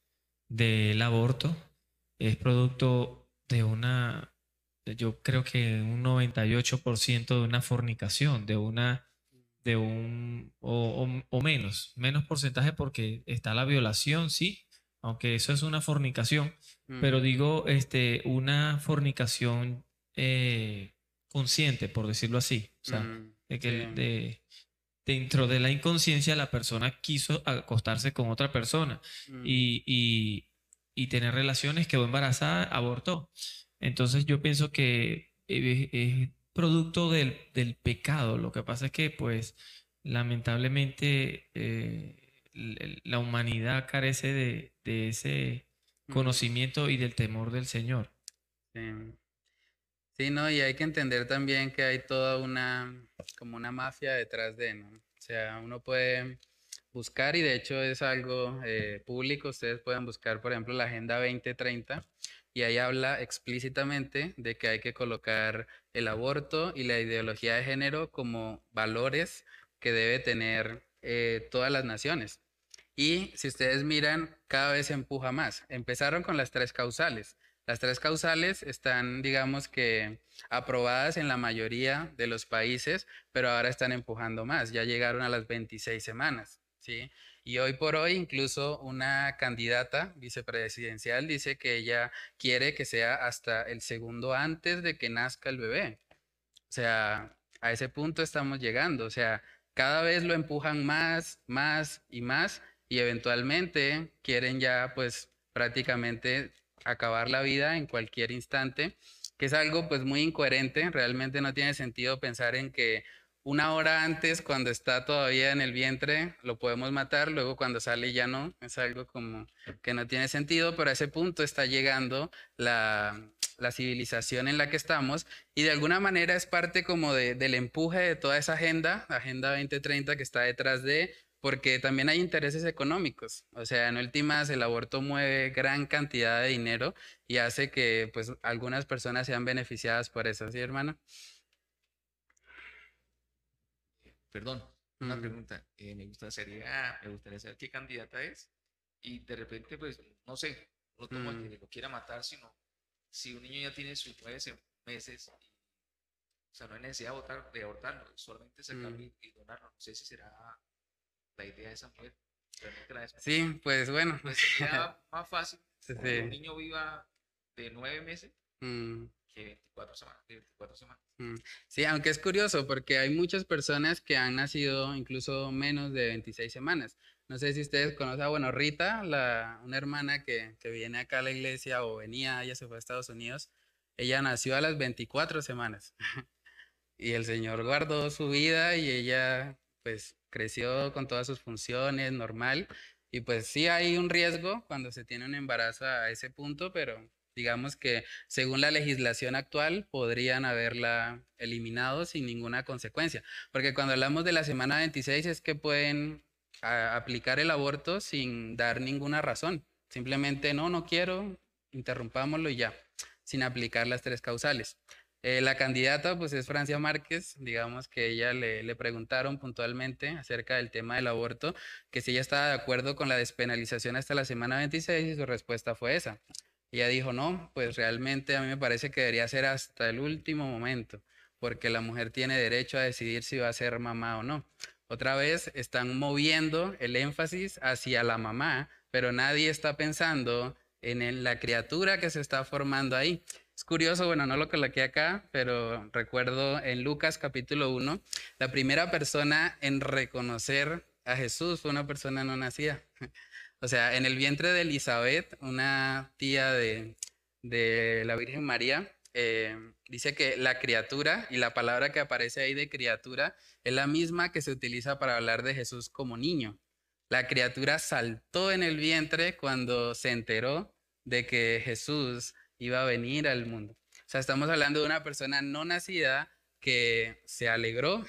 del aborto, es producto de una yo creo que un 98% de una fornicación, de una, de un, o, menos, menos porcentaje porque está la violación, sí, aunque eso es una fornicación, pero digo, este, una fornicación eh, consciente, por decirlo así, o sea, de que de, dentro de la inconsciencia la persona quiso acostarse con otra persona y, y, y tener relaciones, quedó embarazada, abortó. Entonces yo pienso que es, producto del, pecado. Lo que pasa es que, pues, lamentablemente, eh, la humanidad carece de, ese conocimiento y del temor del Señor. Sí. sí. no, y hay que entender también que hay toda una, como una mafia detrás de, ¿no? O sea, uno puede buscar y de hecho es algo eh, público, ustedes pueden buscar, por ejemplo, la Agenda 2030 y ahí habla explícitamente de que hay que colocar el aborto y la ideología de género como valores que debe tener eh, todas las naciones. Y si ustedes miran, cada vez empuja más. Empezaron con las tres causales. Las tres causales están, digamos que, aprobadas en la mayoría de los países, pero ahora están empujando más. Ya llegaron a las 26 semanas, ¿sí? Y hoy por hoy, incluso una candidata vicepresidencial dice que ella quiere que sea hasta el segundo antes de que nazca el bebé. O sea, a ese punto estamos llegando. O sea, cada vez lo empujan más, más y más y eventualmente quieren ya pues prácticamente acabar la vida en cualquier instante, que es algo pues muy incoherente, realmente no tiene sentido pensar en que una hora antes, cuando está todavía en el vientre, lo podemos matar, luego cuando sale ya no, es algo como que no tiene sentido, pero a ese punto está llegando la, la civilización en la que estamos y de alguna manera es parte como de, del empuje de toda esa agenda, Agenda 2030 que está detrás de porque también hay intereses económicos. O sea, en últimas el aborto mueve gran cantidad de dinero y hace que pues algunas personas sean beneficiadas por eso, ¿sí, hermano? Perdón, una pregunta. Eh, me gustaría, me gustaría saber qué candidata es y de repente, pues, no sé, no tomo el que lo quiera matar, sino si un niño ya tiene sus nueve meses, o sea, no hay necesidad de, abortar, de abortarlo, solamente sacarlo y donarlo. No sé si será la idea de esa mujer. Sí, pues bueno. Pues sería [LAUGHS] más fácil que un niño viva de nueve meses mm. Que 24 semanas. 24 semanas. Mm. Sí, aunque es curioso porque hay muchas personas que han nacido incluso menos de 26 semanas. No sé si ustedes conocen, bueno, Rita, la, una hermana que, que viene acá a la iglesia o venía, ella se fue a Estados Unidos, ella nació a las 24 semanas. [LAUGHS] y el Señor guardó su vida y ella pues creció con todas sus funciones, normal. Y pues sí hay un riesgo cuando se tiene un embarazo a ese punto, pero digamos que según la legislación actual podrían haberla eliminado sin ninguna consecuencia. Porque cuando hablamos de la semana 26 es que pueden aplicar el aborto sin dar ninguna razón. Simplemente no, no quiero, interrumpámoslo y ya, sin aplicar las tres causales. Eh, la candidata pues es Francia Márquez, digamos que ella le, le, preguntaron puntualmente acerca del tema del aborto, que si ella estaba de acuerdo con la despenalización hasta la semana 26 y su respuesta fue esa. Ella dijo, no, pues realmente a mí me parece que debería ser hasta el último momento, porque la mujer tiene derecho a decidir si va a ser mamá o no. Otra vez están moviendo el énfasis hacia la mamá, pero nadie está pensando en la criatura que se está formando ahí. Es curioso, bueno, no lo coloqué acá, pero recuerdo en Lucas capítulo 1, la primera persona en reconocer a Jesús fue una persona no nacida. O sea, en el vientre de Elizabeth, una tía de, la Virgen María, eh, dice que la criatura y la palabra que aparece ahí de criatura es la misma que se utiliza para hablar de Jesús como niño. La criatura saltó en el vientre cuando se enteró de que Jesús iba a venir al mundo. O sea, estamos hablando de una persona no nacida que se alegró,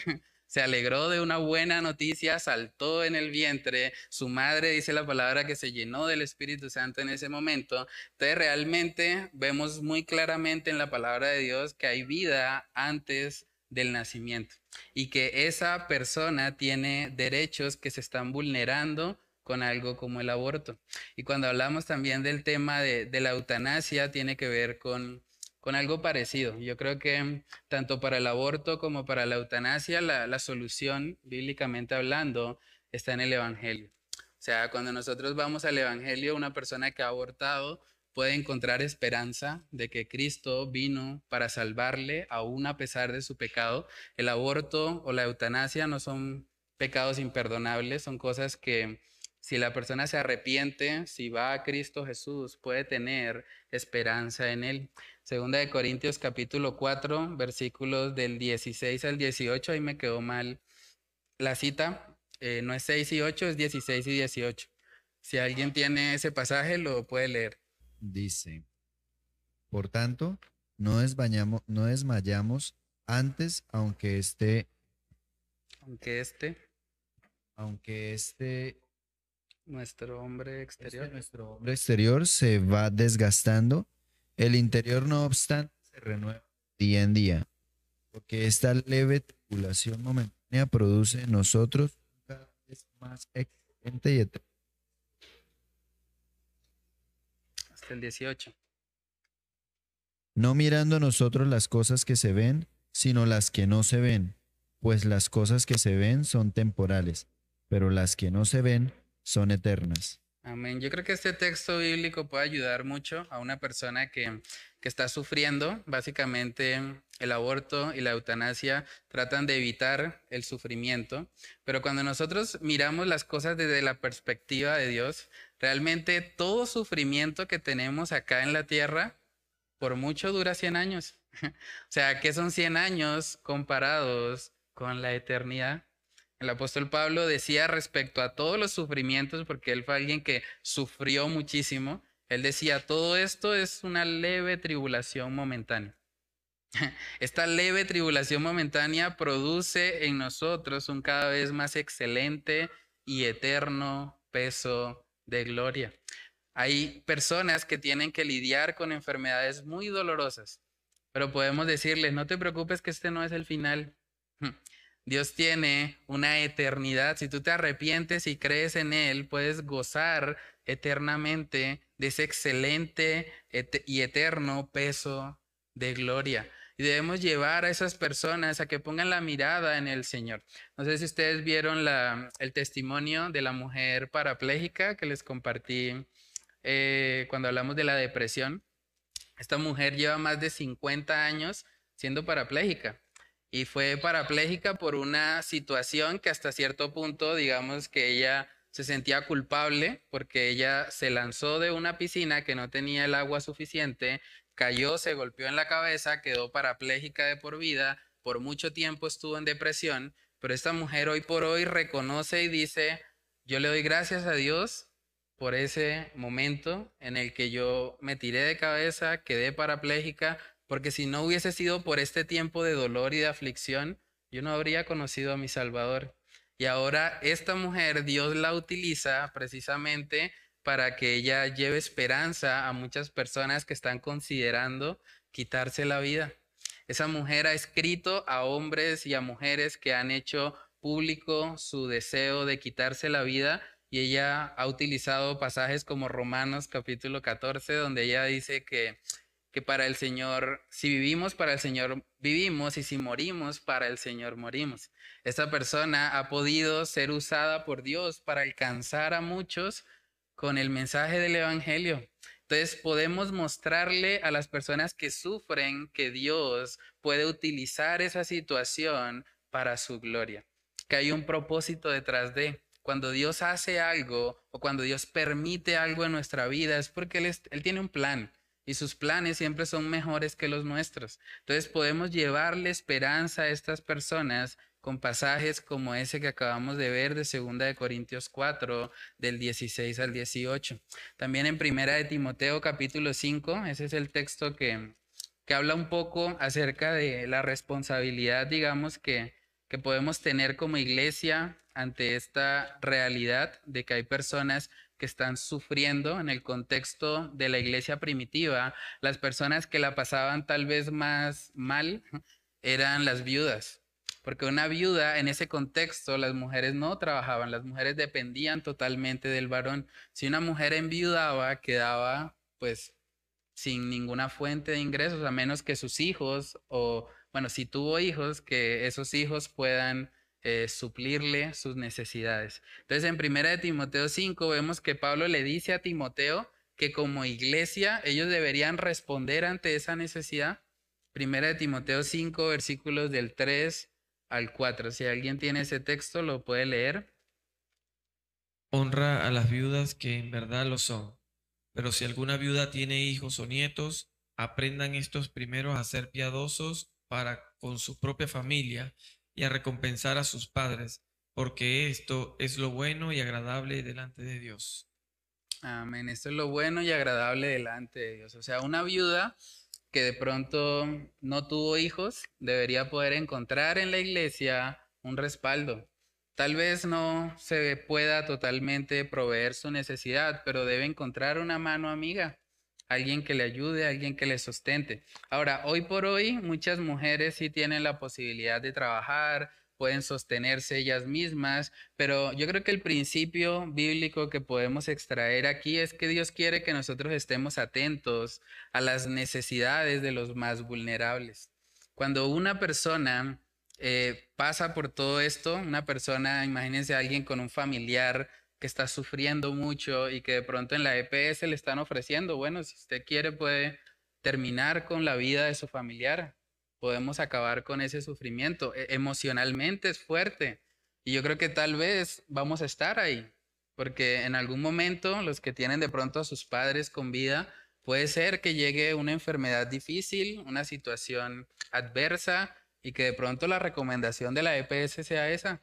se alegró de una buena noticia, saltó en el vientre, su madre dice la palabra que se llenó del Espíritu Santo en ese momento. Entonces realmente vemos muy claramente en la palabra de Dios que hay vida antes del nacimiento y que esa persona tiene derechos que se están vulnerando con algo como el aborto. Y cuando hablamos también del tema de, la eutanasia, tiene que ver con, con, algo parecido. Yo creo que tanto para el aborto como para la eutanasia, la, solución, bíblicamente hablando, está en el Evangelio. O sea, cuando nosotros vamos al Evangelio, una persona que ha abortado puede encontrar esperanza de que Cristo vino para salvarle aún a pesar de su pecado. El aborto o la eutanasia no son pecados imperdonables, son cosas que si la persona se arrepiente, si va a Cristo Jesús, puede tener esperanza en Él. Segunda de Corintios capítulo 4, versículos del 16 al 18, ahí me quedó mal la cita, eh, no es 6 y 8, es 16 y 18. Si alguien tiene ese pasaje, lo puede leer. Dice, por tanto, no no desmayamos antes, aunque esté... Aunque esté... Aunque esté nuestro hombre exterior. nuestro hombre exterior se va desgastando. El interior, no obstante, se renueva día en día, porque esta leve tribulación momentánea produce en nosotros cada vez más excelente y eterno. Hasta el 18. No mirando nosotros las cosas que se ven, sino las que no se ven, pues las cosas que se ven son temporales, pero las que no se ven son eternas. Amén. Yo creo que este texto bíblico puede ayudar mucho a una persona que, que, está sufriendo. Básicamente, el aborto y la eutanasia tratan de evitar el sufrimiento. Pero cuando nosotros miramos las cosas desde la perspectiva de Dios, realmente todo sufrimiento que tenemos acá en la tierra, por mucho dura 100 años. [LAUGHS] o sea, ¿qué son 100 años comparados con la eternidad? El apóstol Pablo decía respecto a todos los sufrimientos, porque él fue alguien que sufrió muchísimo, él decía, todo esto es una leve tribulación momentánea. [LAUGHS] Esta leve tribulación momentánea produce en nosotros un cada vez más excelente y eterno peso de gloria. Hay personas que tienen que lidiar con enfermedades muy dolorosas, pero podemos decirles, no te preocupes que este no es el final. Dios tiene una eternidad. Si tú te arrepientes y crees en Él, puedes gozar eternamente de ese excelente y eterno peso de gloria. Y debemos llevar a esas personas a que pongan la mirada en el Señor. No sé si ustedes vieron el testimonio de la mujer parapléjica que les compartí eh, cuando hablamos de la depresión. Esta mujer lleva más de 50 años siendo parapléjica y fue parapléjica por una situación que hasta cierto punto, digamos que ella se sentía culpable porque ella se lanzó de una piscina que no tenía el agua suficiente, cayó, se golpeó en la cabeza, quedó parapléjica de por vida, por mucho tiempo estuvo en depresión, pero esta mujer hoy por hoy reconoce y dice, yo le doy gracias a Dios por ese momento en el que yo me tiré de cabeza, quedé parapléjica, porque si no hubiese sido por este tiempo de dolor y de aflicción, yo no habría conocido a mi Salvador. Y ahora esta mujer, Dios la utiliza precisamente para que ella lleve esperanza a muchas personas que están considerando quitarse la vida. Esa mujer ha escrito a hombres y a mujeres que han hecho público su deseo de quitarse la vida y ella ha utilizado pasajes como Romanos capítulo 14, donde ella dice que que para el Señor, si vivimos para el Señor, vivimos y si morimos para el Señor, morimos. Esta persona ha podido ser usada por Dios para alcanzar a muchos con el mensaje del Evangelio. Entonces podemos mostrarle a las personas que sufren que Dios puede utilizar esa situación para su gloria, que hay un propósito detrás de. Cuando Dios hace algo o cuando Dios permite algo en nuestra vida es porque Él, él tiene un plan y sus planes siempre son mejores que los nuestros. Entonces podemos llevarle esperanza a estas personas con pasajes como ese que acabamos de ver de 2 de Corintios 4 del 16 al 18. También en Primera de Timoteo capítulo 5, ese es el texto que, que habla un poco acerca de la responsabilidad, digamos, que, que podemos tener como iglesia ante esta realidad de que hay personas que están sufriendo en el contexto de la iglesia primitiva, las personas que la pasaban tal vez más mal eran las viudas. Porque una viuda en ese contexto, las mujeres no trabajaban, las mujeres dependían totalmente del varón. Si una mujer enviudaba, quedaba pues sin ninguna fuente de ingresos, a menos que sus hijos, o bueno, si tuvo hijos, que esos hijos puedan eh, suplirle sus necesidades. Entonces, en primera de Timoteo 5 vemos que Pablo le dice a Timoteo que como iglesia ellos deberían responder ante esa necesidad. Primera de Timoteo 5, versículos del 3 al 4. Si alguien tiene ese texto, lo puede leer. Honra a las viudas que en verdad lo son. Pero si alguna viuda tiene hijos o nietos, aprendan estos primeros a ser piadosos para con su propia familia y a recompensar a sus padres, porque esto es lo bueno y agradable delante de Dios. Amén, esto es lo bueno y agradable delante de Dios. O sea, una viuda que de pronto no tuvo hijos debería poder encontrar en la iglesia un respaldo. Tal vez no se pueda totalmente proveer su necesidad, pero debe encontrar una mano amiga alguien que le ayude, alguien que le sustente. Ahora, hoy por hoy muchas mujeres sí tienen la posibilidad de trabajar, pueden sostenerse ellas mismas, pero yo creo que el principio bíblico que podemos extraer aquí es que Dios quiere que nosotros estemos atentos a las necesidades de los más vulnerables. Cuando una persona eh, pasa por todo esto, una persona, imagínense a alguien con un familiar está sufriendo mucho y que de pronto en la EPS le están ofreciendo, bueno, si usted quiere puede terminar con la vida de su familiar, podemos acabar con ese sufrimiento. E, emocionalmente es fuerte y yo creo que tal vez vamos a estar ahí, porque en algún momento los que tienen de pronto a sus padres con vida, puede ser que llegue una enfermedad difícil, una situación adversa y que de pronto la recomendación de la EPS sea esa.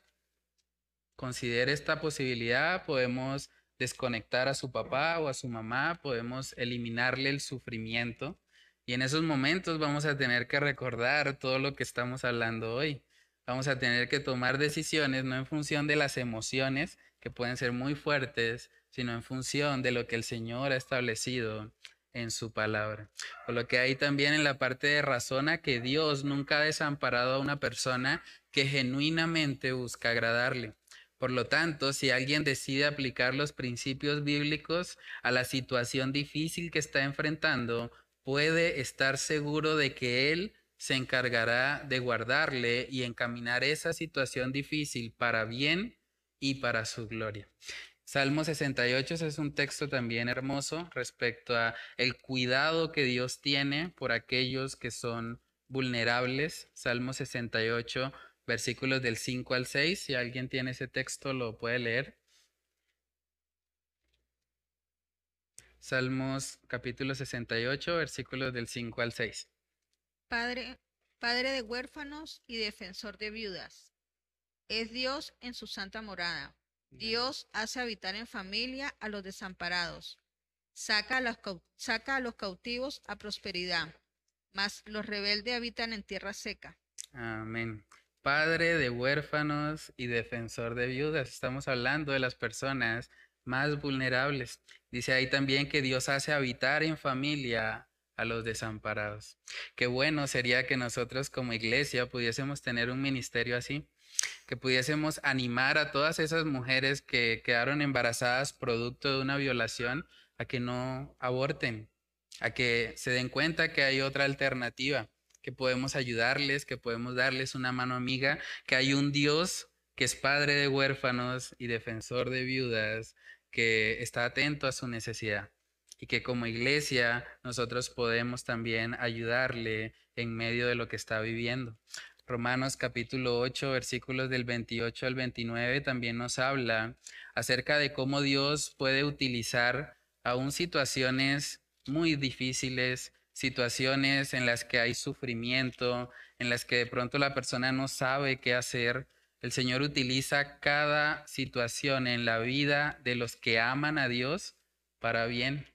Considere esta posibilidad, podemos desconectar a su papá o a su mamá, podemos eliminarle el sufrimiento y en esos momentos vamos a tener que recordar todo lo que estamos hablando hoy. Vamos a tener que tomar decisiones no en función de las emociones, que pueden ser muy fuertes, sino en función de lo que el Señor ha establecido en su palabra. Por lo que hay también en la parte de razona que Dios nunca ha desamparado a una persona que genuinamente busca agradarle. Por lo tanto, si alguien decide aplicar los principios bíblicos a la situación difícil que está enfrentando, puede estar seguro de que Él se encargará de guardarle y encaminar esa situación difícil para bien y para su gloria. Salmo 68 es un texto también hermoso respecto a el cuidado que Dios tiene por aquellos que son vulnerables. Salmo 68, versículos del 5 al 6. Si alguien tiene ese texto, lo puede leer. Salmos capítulo 68, versículos del 5 al 6. Padre, Padre de huérfanos y defensor de viudas. Es Dios en su santa morada. Dios hace habitar en familia a los desamparados. Saca a los, saca a los cautivos a prosperidad. Mas los rebeldes habitan en tierra seca. Amén. Padre de huérfanos y defensor de viudas. Estamos hablando de las personas más vulnerables. Dice ahí también que Dios hace habitar en familia a los desamparados. Qué bueno sería que nosotros como iglesia pudiésemos tener un ministerio así, que pudiésemos animar a todas esas mujeres que quedaron embarazadas producto de una violación a que no aborten, a que se den cuenta que hay otra alternativa, que podemos ayudarles, que podemos darles una mano amiga, que hay un Dios que es padre de huérfanos y defensor de viudas, que está atento a su necesidad y que como iglesia nosotros podemos también ayudarle en medio de lo que está viviendo. Romanos capítulo 8, versículos del 28 al 29 también nos habla acerca de cómo Dios puede utilizar aún situaciones muy difíciles, situaciones en las que hay sufrimiento, en las que de pronto la persona no sabe qué hacer, el Señor utiliza cada situación en la vida de los que aman a Dios para bien.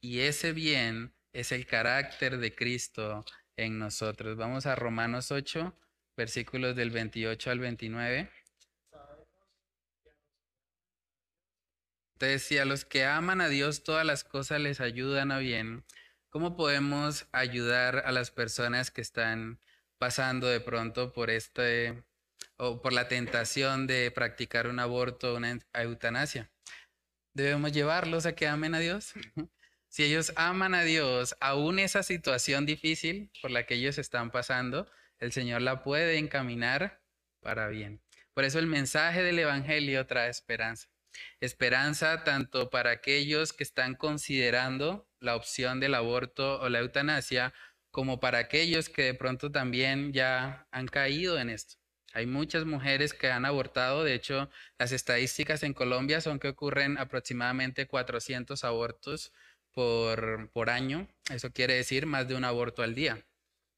Y ese bien es el carácter de Cristo en nosotros. Vamos a Romanos 8, versículos del 28 al 29. Entonces, si a los que aman a Dios todas las cosas les ayudan a bien, ¿cómo podemos ayudar a las personas que están pasando de pronto por este o por la tentación de practicar un aborto o una eutanasia. Debemos llevarlos a que amen a Dios. [LAUGHS] si ellos aman a Dios, aún esa situación difícil por la que ellos están pasando, el Señor la puede encaminar para bien. Por eso el mensaje del Evangelio trae esperanza. Esperanza tanto para aquellos que están considerando la opción del aborto o la eutanasia, como para aquellos que de pronto también ya han caído en esto. Hay muchas mujeres que han abortado. De hecho, las estadísticas en Colombia son que ocurren aproximadamente 400 abortos por, por año. Eso quiere decir más de un aborto al día.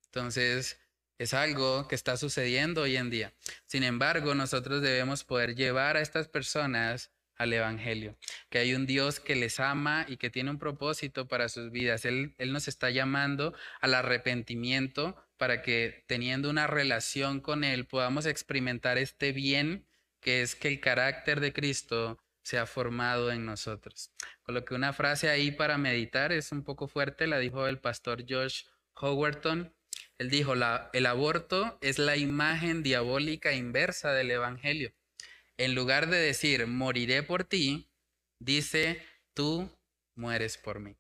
Entonces, es algo que está sucediendo hoy en día. Sin embargo, nosotros debemos poder llevar a estas personas al Evangelio, que hay un Dios que les ama y que tiene un propósito para sus vidas. Él, él nos está llamando al arrepentimiento para que teniendo una relación con Él podamos experimentar este bien que es que el carácter de Cristo se ha formado en nosotros. Coloqué una frase ahí para meditar, es un poco fuerte, la dijo el pastor Josh Howerton. Él dijo, la, el aborto es la imagen diabólica inversa del Evangelio. En lugar de decir, moriré por ti, dice, tú mueres por mí.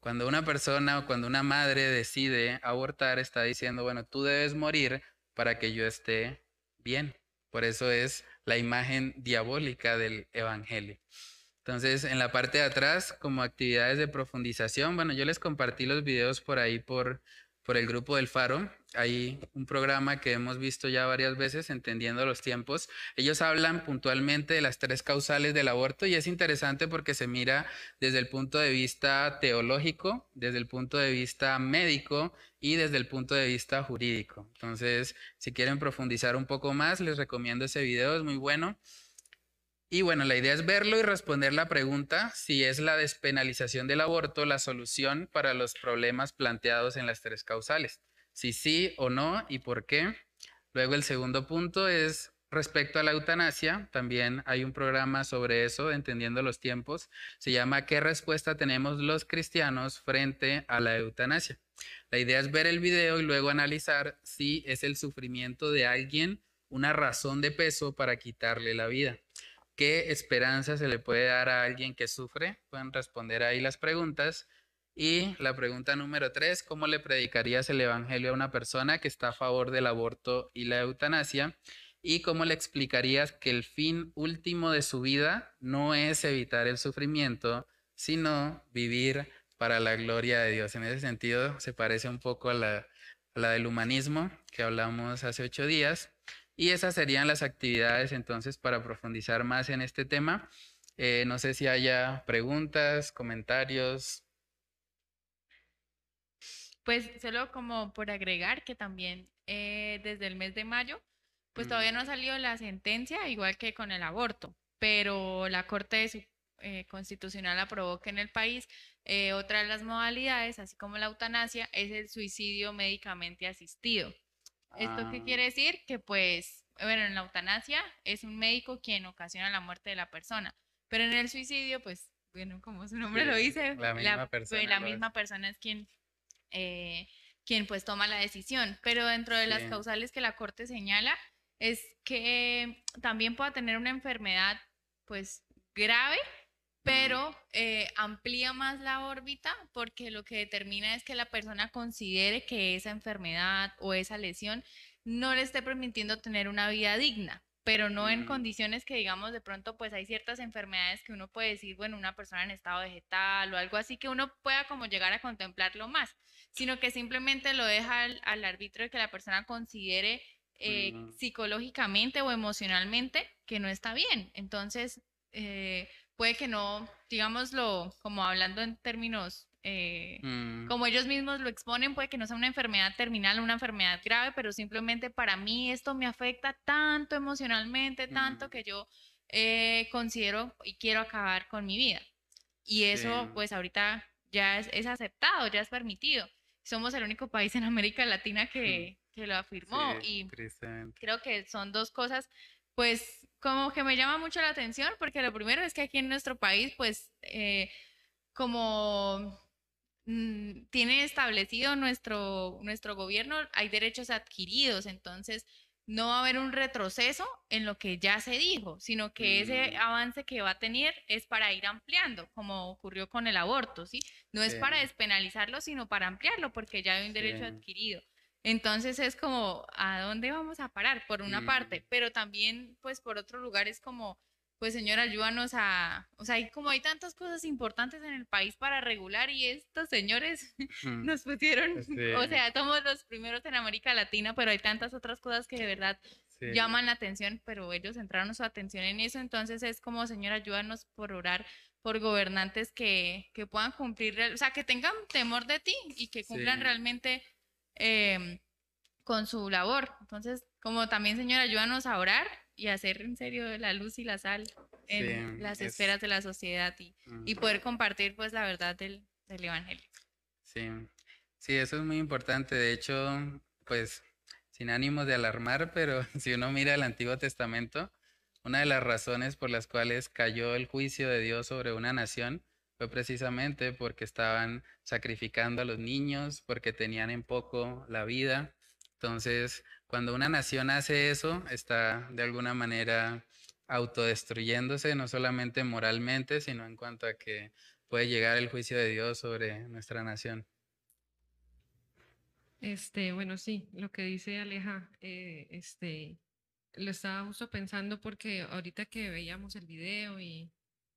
Cuando una persona o cuando una madre decide abortar, está diciendo, bueno, tú debes morir para que yo esté bien. Por eso es la imagen diabólica del Evangelio. Entonces, en la parte de atrás, como actividades de profundización, bueno, yo les compartí los videos por ahí por, por el grupo del Faro. Hay un programa que hemos visto ya varias veces, Entendiendo los Tiempos. Ellos hablan puntualmente de las tres causales del aborto y es interesante porque se mira desde el punto de vista teológico, desde el punto de vista médico y desde el punto de vista jurídico. Entonces, si quieren profundizar un poco más, les recomiendo ese video, es muy bueno. Y bueno, la idea es verlo y responder la pregunta si es la despenalización del aborto la solución para los problemas planteados en las tres causales. Si sí o no y por qué. Luego el segundo punto es respecto a la eutanasia. También hay un programa sobre eso, entendiendo los tiempos. Se llama ¿Qué respuesta tenemos los cristianos frente a la eutanasia? La idea es ver el video y luego analizar si es el sufrimiento de alguien una razón de peso para quitarle la vida. ¿Qué esperanza se le puede dar a alguien que sufre? Pueden responder ahí las preguntas. Y la pregunta número tres, ¿cómo le predicarías el Evangelio a una persona que está a favor del aborto y la eutanasia? ¿Y cómo le explicarías que el fin último de su vida no es evitar el sufrimiento, sino vivir para la gloria de Dios? En ese sentido, se parece un poco a la, la del humanismo que hablamos hace ocho días. Y esas serían las actividades entonces para profundizar más en este tema. Eh, no sé si haya preguntas, comentarios. Pues solo como por agregar que también eh, desde el mes de mayo, pues todavía no ha salido la sentencia, igual que con el aborto, pero la Corte eh, Constitucional aprobó que en el país otra de las modalidades, así como la eutanasia, es el suicidio médicamente asistido. ¿Esto qué ah. quiere decir? Que pues, bueno, en la eutanasia es un médico quien ocasiona la muerte de la persona, pero en el suicidio, pues, bueno, como su nombre lo dice, la misma, pues, persona, la misma persona es quien, eh, quien pues toma la decisión. Pero dentro de las causales que la Corte señala es que también pueda tener una enfermedad pues grave pero eh, amplía más la órbita porque lo que determina es que la persona considere que esa enfermedad o esa lesión no le esté permitiendo tener una vida digna, pero no en condiciones que digamos de pronto pues hay ciertas enfermedades que uno puede decir, bueno, una persona en estado vegetal o algo así que uno pueda como llegar a contemplarlo más, sino que simplemente lo deja al, al arbitrio de que la persona considere eh, mm. psicológicamente o emocionalmente que no está bien. Entonces, eh, puede que no, digámoslo, como hablando en términos, eh, mm. como ellos mismos lo exponen, puede que no sea una enfermedad terminal, una enfermedad grave, pero simplemente para mí esto me afecta tanto emocionalmente, tanto mm. que yo eh, considero y quiero acabar con mi vida. Y eso, pues ahorita ya es, aceptado, ya es permitido. Somos el único país en América Latina que, que lo afirmó. y creo que son dos cosas, pues como que me llama mucho la atención porque lo primero es que aquí en nuestro país, pues, eh, como mm, tiene establecido nuestro, nuestro gobierno, hay derechos adquiridos, entonces no va a haber un retroceso en lo que ya se dijo, sino que ese mm. avance que va a tener es para ir ampliando, como ocurrió con el aborto, ¿sí? No es para despenalizarlo, sino para ampliarlo, porque ya hay un derecho adquirido. Entonces es como, ¿a dónde vamos a parar? Por una parte, mm. pero también, pues por otro lugar es como, pues señor, ayúdanos a, o sea, hay como hay tantas cosas importantes en el país para regular y estos señores [LAUGHS] nos pusieron, [LAUGHS] o sea, somos los primeros en América Latina, pero hay tantas otras cosas que de verdad llaman la atención, pero ellos centraron su atención en eso, entonces es como, señor, ayúdanos por orar por gobernantes que, que puedan cumplir, o sea, que tengan temor de ti y que cumplan realmente Em, con su labor. Entonces, como también, Señor, ayúdanos a orar y hacer en serio la luz y la sal en las esferas de la sociedad y, y, poder compartir pues la verdad del, del, Evangelio. Sí, sí, eso es muy importante. De hecho, pues sin ánimo de alarmar, pero [LAUGHS] si uno mira el Antiguo Testamento, una de las razones por las cuales cayó el juicio de Dios sobre una nación fue precisamente porque estaban sacrificando a los niños, porque tenían en poco la vida. Entonces, cuando una nación hace eso, está de alguna manera autodestruyéndose, no solamente moralmente, sino en cuanto a que puede llegar el juicio de Dios sobre nuestra nación. Este, bueno, sí, lo que dice Aleja, eh, este, lo estaba justo pensando porque ahorita que veíamos el video y,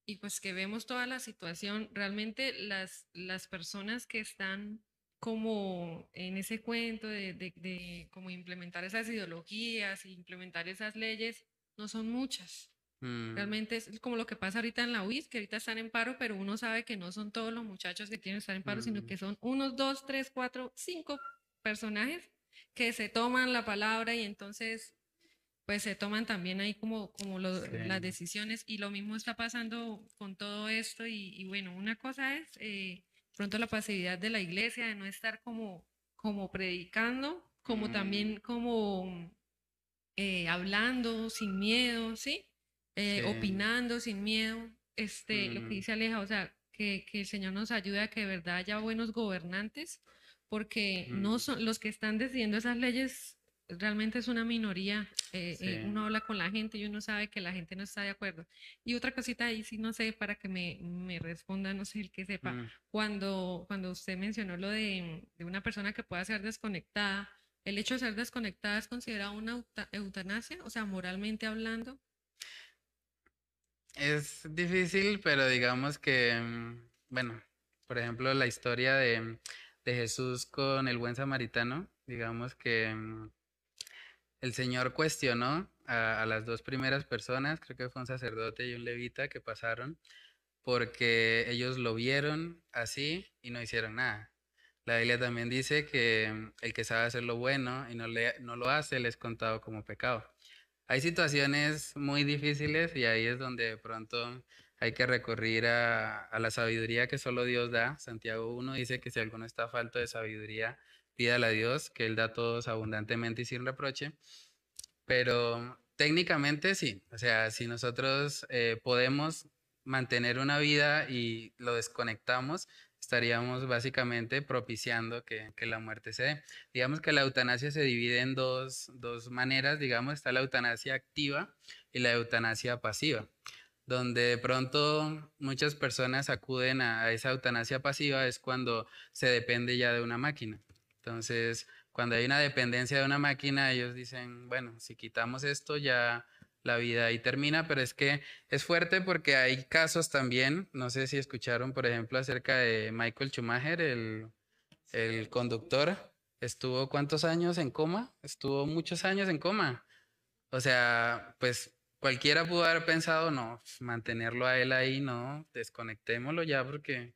y pues que vemos toda la situación, realmente las, las personas que están como en ese cuento de, de, de como implementar esas ideologías, implementar esas leyes, no son muchas. Mm. Realmente es como lo que pasa ahorita en la UIS, que ahorita están en paro, pero uno sabe que no son todos los muchachos que quieren estar en paro, sino mm. que son unos dos, tres, cuatro, cinco personajes que se toman la palabra y entonces pues se toman también ahí como, como las decisiones y lo mismo está pasando con todo esto y, bueno, una cosa es eh, pronto la pasividad de la iglesia, de no estar como, como predicando, como mm. también como eh, hablando sin miedo, ¿sí? Eh, opinando sin miedo, este, lo que mm. dice Aleja, o sea, que, que, el Señor nos ayude a que de verdad haya buenos gobernantes porque no son los que están decidiendo esas leyes realmente es una minoría. Eh, eh, uno habla con la gente y uno sabe que la gente no está de acuerdo. Y otra cosita ahí, sí, no sé, para que me, me responda, no sé, el que sepa, mm. cuando, cuando usted mencionó lo de, de, una persona que pueda ser desconectada, ¿el hecho de ser desconectada es considerado una eutanasia? O sea, moralmente hablando. Es difícil, pero digamos que, mm, bueno, por ejemplo, la historia de de Jesús con el buen samaritano, digamos que mm, el Señor cuestionó a, las dos primeras personas, creo que fue un sacerdote y un levita que pasaron, porque ellos lo vieron así y no hicieron nada. La Biblia también dice que mm, el que sabe hacer lo bueno y no, lo hace, le es contado como pecado. Hay situaciones muy difíciles y ahí es donde de pronto hay que recurrir a, la sabiduría que solo Dios da. Santiago 1 dice que si alguno está falto de sabiduría, pídale a Dios, que Él da a todos abundantemente y sin reproche. Pero técnicamente sí, o sea, si nosotros eh, podemos mantener una vida y lo desconectamos, estaríamos básicamente propiciando que, la muerte se dé. Digamos que la eutanasia se divide en dos, dos maneras, digamos, está la eutanasia activa y la eutanasia pasiva donde de pronto muchas personas acuden a, esa eutanasia pasiva es cuando se depende ya de una máquina. Entonces, cuando hay una dependencia de una máquina, ellos dicen, bueno, si quitamos esto ya la vida ahí termina, pero es que es fuerte porque hay casos también, no sé si escucharon, por ejemplo, acerca de Michael Schumacher, el, el conductor, estuvo cuántos años en coma, estuvo muchos años en coma. O sea, pues cualquiera pudo haber pensado, no, pues, mantenerlo a él ahí, no, desconectémoslo ya porque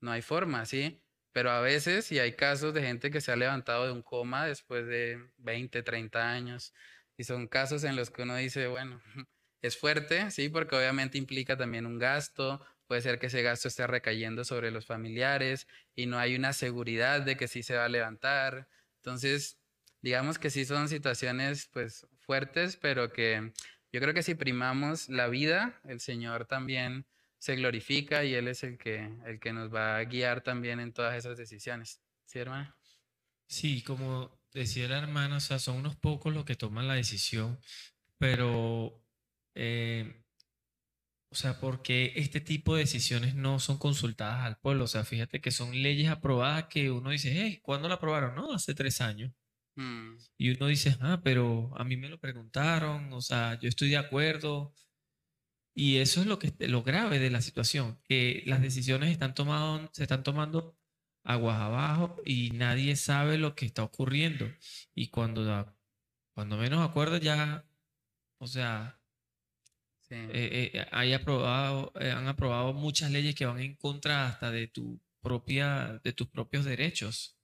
no hay forma, ¿sí? Pero a veces, y hay casos de gente que se ha levantado de un coma después de 20, 30 años, y son casos en los que uno dice, bueno, [LAUGHS] es fuerte, ¿sí? Porque obviamente implica también un gasto, puede ser que ese gasto esté recayendo sobre los familiares y no hay una seguridad de que sí se va a levantar. Entonces, digamos que sí son situaciones pues fuertes, pero que yo creo que si primamos la vida, el Señor también se glorifica y Él es el que, el que nos va a guiar también en todas esas decisiones. ¿Sí, hermano? Sí, como decía la hermana, o sea, son unos pocos los que toman la decisión, pero, eh, o sea, porque este tipo de decisiones no son consultadas al pueblo? O sea, fíjate que son leyes aprobadas que uno dice, hey, ¿cuándo la aprobaron? No, hace tres años. Mm. Y uno dice, ah, pero a mí me lo preguntaron, o sea, yo estoy de acuerdo. Y eso es lo, que, lo grave de la situación, que las decisiones están tomado, se están tomando aguas abajo y nadie sabe lo que está ocurriendo. Y cuando, cuando menos acuerdo ya, o sea, eh, eh, hay aprobado, eh, han aprobado muchas leyes que van en contra hasta de tu propia, de tus propios derechos.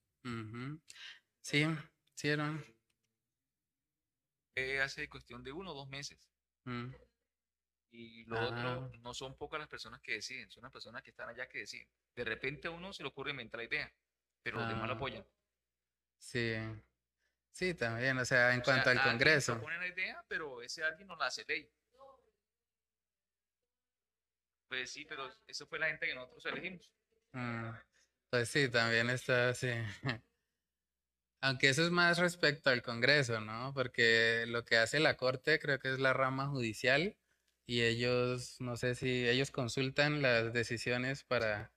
Sí, hicieron? Eh, hace cuestión de uno o dos meses. Mm. Y lo otro, ah. no son pocas las personas que deciden, son las personas que están allá que deciden. De repente a uno se le ocurre inventar la idea, pero los demás lo ah. apoyan. Sí. Sí, también, o sea, en cuanto al Congreso. la idea, pero ese alguien no la hace ley. Pues sí, pero eso fue la gente que nosotros elegimos. Mm, pues sí, también está así. [LAUGHS] Aunque eso es más respecto al Congreso, ¿no? Porque lo que hace la Corte creo que es la rama judicial y ellos, no sé si ellos consultan las decisiones para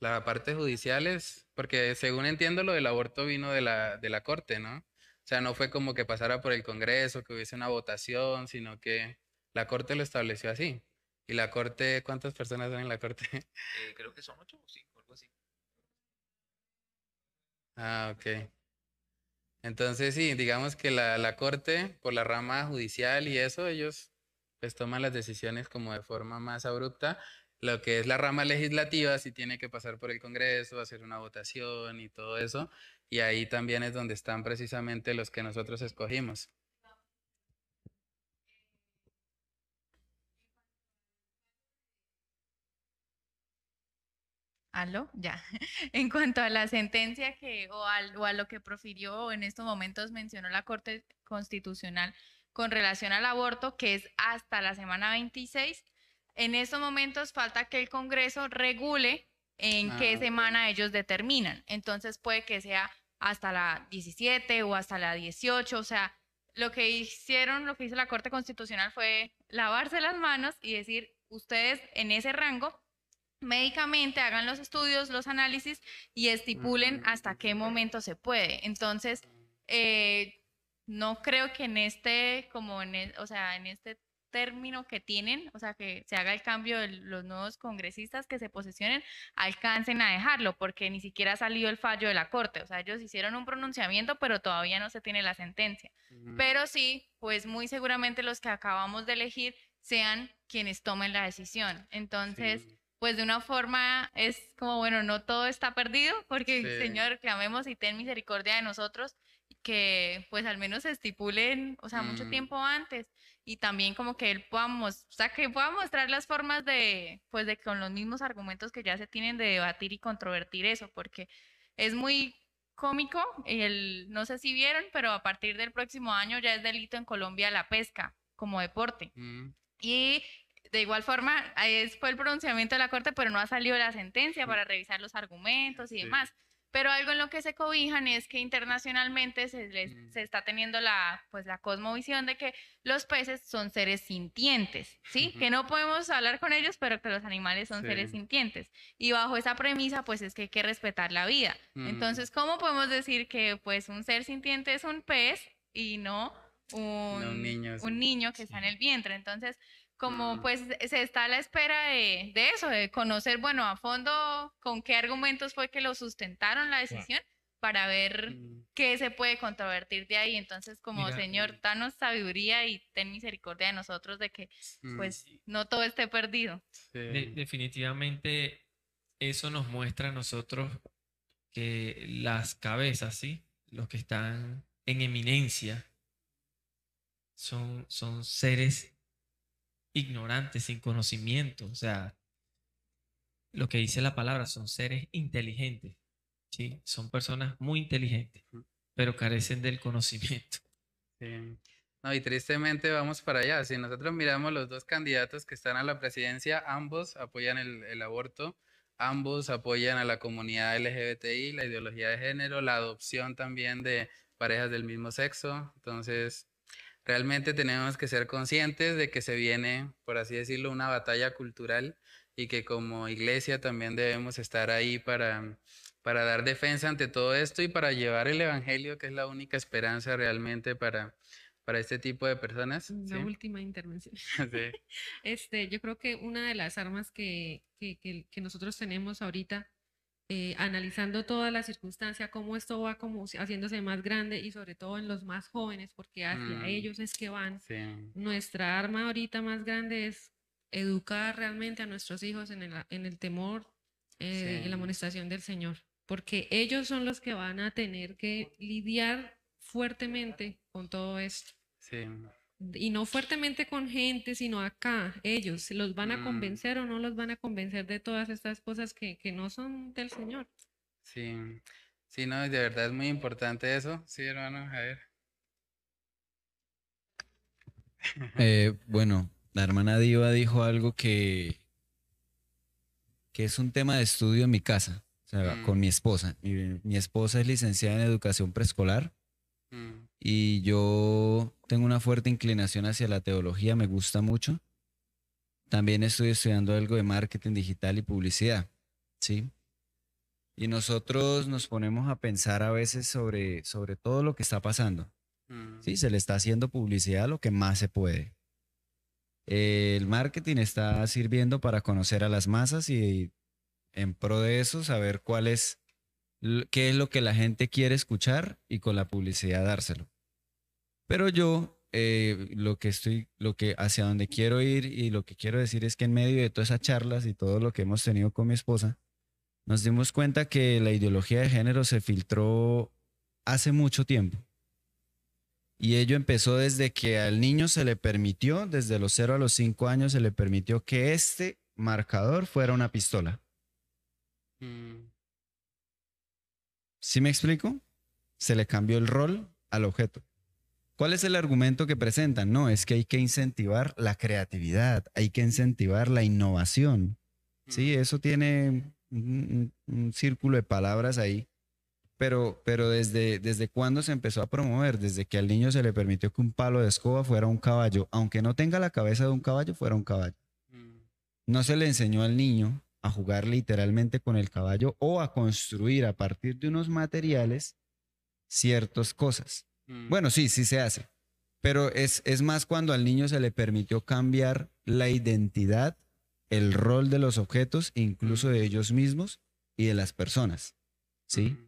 la parte judicial, es, porque según entiendo lo del aborto vino de la, de la Corte, ¿no? O sea, no fue como que pasara por el Congreso, que hubiese una votación, sino que la Corte lo estableció así. ¿Y la Corte, cuántas personas son en la Corte? [LAUGHS] Eh, creo que son ocho o cinco, algo así. Ah, ok. Entonces, sí, digamos que la, la corte, por la rama judicial y eso, ellos pues toman las decisiones como de forma más abrupta. Lo que es la rama legislativa sí tiene que pasar por el Congreso, hacer una votación y todo eso. Y ahí también es donde están precisamente los que nosotros escogimos. ¿Aló? Ya. [LAUGHS] En cuanto a la sentencia que, o, a lo que profirió en estos momentos mencionó la Corte Constitucional con relación al aborto, que es hasta la semana 26, en estos momentos falta que el Congreso regule en qué ah, semana ellos determinan. Entonces puede que sea hasta la 17 o hasta la 18, o sea, lo que hicieron, lo que hizo la Corte Constitucional fue lavarse las manos y decir, ustedes en ese rango médicamente hagan los estudios, los análisis y estipulen hasta qué momento se puede. Entonces, eh, no creo que en este, como en, e, o sea, en este término que tienen, o sea, que se haga el cambio de los nuevos congresistas que se posesionen, alcancen a dejarlo, porque ni siquiera ha salido el fallo de la Corte. O sea, ellos hicieron un pronunciamiento, pero todavía no se tiene la sentencia. Pero sí, pues muy seguramente los que acabamos de elegir sean quienes tomen la decisión. Entonces, pues de una forma es como, bueno, no todo está perdido, porque Señor, clamemos y ten misericordia de nosotros, que pues al menos se estipulen, o sea, mucho mm. tiempo antes, y también como que él podamos, o sea, que pueda mostrar las formas de, pues de con los mismos argumentos que ya se tienen de debatir y controvertir eso, porque es muy cómico, el, no sé si vieron, pero a partir del próximo año ya es delito en Colombia la pesca como deporte. Mm. Y de igual forma, fue el pronunciamiento de la Corte, pero no ha salido la sentencia para revisar los argumentos y demás. Pero algo en lo que se cobijan es que internacionalmente se, mm. se está teniendo la, pues, la cosmovisión de que los peces son seres sintientes, ¿sí? Que no podemos hablar con ellos, pero que los animales son seres sintientes. Y bajo esa premisa, pues es que hay que respetar la vida. Mm. Entonces, ¿cómo podemos decir que pues un ser sintiente es un pez y no un, niño, un niño que está en el vientre? Entonces, como pues se está a la espera de, eso, de conocer, bueno, a fondo con qué argumentos fue que lo sustentaron la decisión para ver mm. qué se puede controvertir de ahí. Entonces, como Señor, eh danos sabiduría y ten misericordia de nosotros de que pues no todo esté perdido. definitivamente eso nos muestra a nosotros que las cabezas, ¿sí? Los que están en eminencia son, son seres ignorantes, sin conocimiento. O sea, lo que dice la palabra son seres inteligentes. ¿sí? Son personas muy inteligentes, pero carecen del conocimiento. Sí. No, y tristemente vamos para allá. Si nosotros miramos los dos candidatos que están a la presidencia, ambos apoyan el, el aborto, ambos apoyan a la comunidad LGBTI, la ideología de género, la adopción también de parejas del mismo sexo. Entonces, Realmente tenemos que ser conscientes de que se viene, por así decirlo, una batalla cultural y que como iglesia también debemos estar ahí para, para dar defensa ante todo esto y para llevar el Evangelio, que es la única esperanza realmente para, para este tipo de personas. La última intervención. [LAUGHS] este, yo creo que una de las armas que, que, que nosotros tenemos ahorita eh, analizando toda la circunstancia, cómo esto va como haciéndose más grande y sobre todo en los más jóvenes, porque hacia mm. ellos es que van. Nuestra arma ahorita más grande es educar realmente a nuestros hijos en el, en el temor eh, y la amonestación del Señor, porque ellos son los que van a tener que lidiar fuertemente con todo esto. Sí y no fuertemente con gente, sino acá, ellos, ¿los van a mm. convencer o no los van a convencer de todas estas cosas que, no son del Señor? Sí, sí, no, de verdad es muy importante eso, sí, hermano, a ver. [LAUGHS] Eh, bueno, la hermana Diva dijo algo que, que es un tema de estudio en mi casa, o sea, con mm. mi esposa. Mi, esposa es licenciada en educación preescolar mm. Y yo tengo una fuerte inclinación hacia la teología, me gusta mucho. También estoy estudiando algo de marketing digital y publicidad, ¿sí? Y nosotros nos ponemos a pensar a veces sobre, sobre todo lo que está pasando. Sí, mm. se le está haciendo publicidad lo que más se puede el marketing está sirviendo para conocer a las masas y en pro de eso saber cuál es, qué es lo que la gente quiere escuchar y con la publicidad dárselo. Pero yo eh, lo que estoy, lo que hacia donde quiero ir y lo que quiero decir es que en medio de todas esas charlas y todo lo que hemos tenido con mi esposa, nos dimos cuenta que la ideología de género se filtró hace mucho tiempo. Y ello empezó desde que al niño se le permitió, desde los 0 a los 5 años, se le permitió que este marcador fuera una pistola. Mm. ¿Sí me explico? Se le cambió el rol al objeto. ¿Cuál es el argumento que presentan? No, es que hay que incentivar la creatividad, hay que incentivar la innovación. Sí, eso tiene un, un círculo de palabras ahí pero, pero desde, desde cuándo se empezó a promover, desde que al niño se le permitió que un palo de escoba fuera un caballo, aunque no tenga la cabeza de un caballo, fuera un caballo. No se le enseñó al niño a jugar literalmente con el caballo o a construir a partir de unos materiales ciertas cosas. Mm. Bueno, sí, sí se hace, pero es, es más cuando al niño se le permitió cambiar la identidad, el rol de los objetos, incluso de ellos mismos y de las personas. ¿Sí?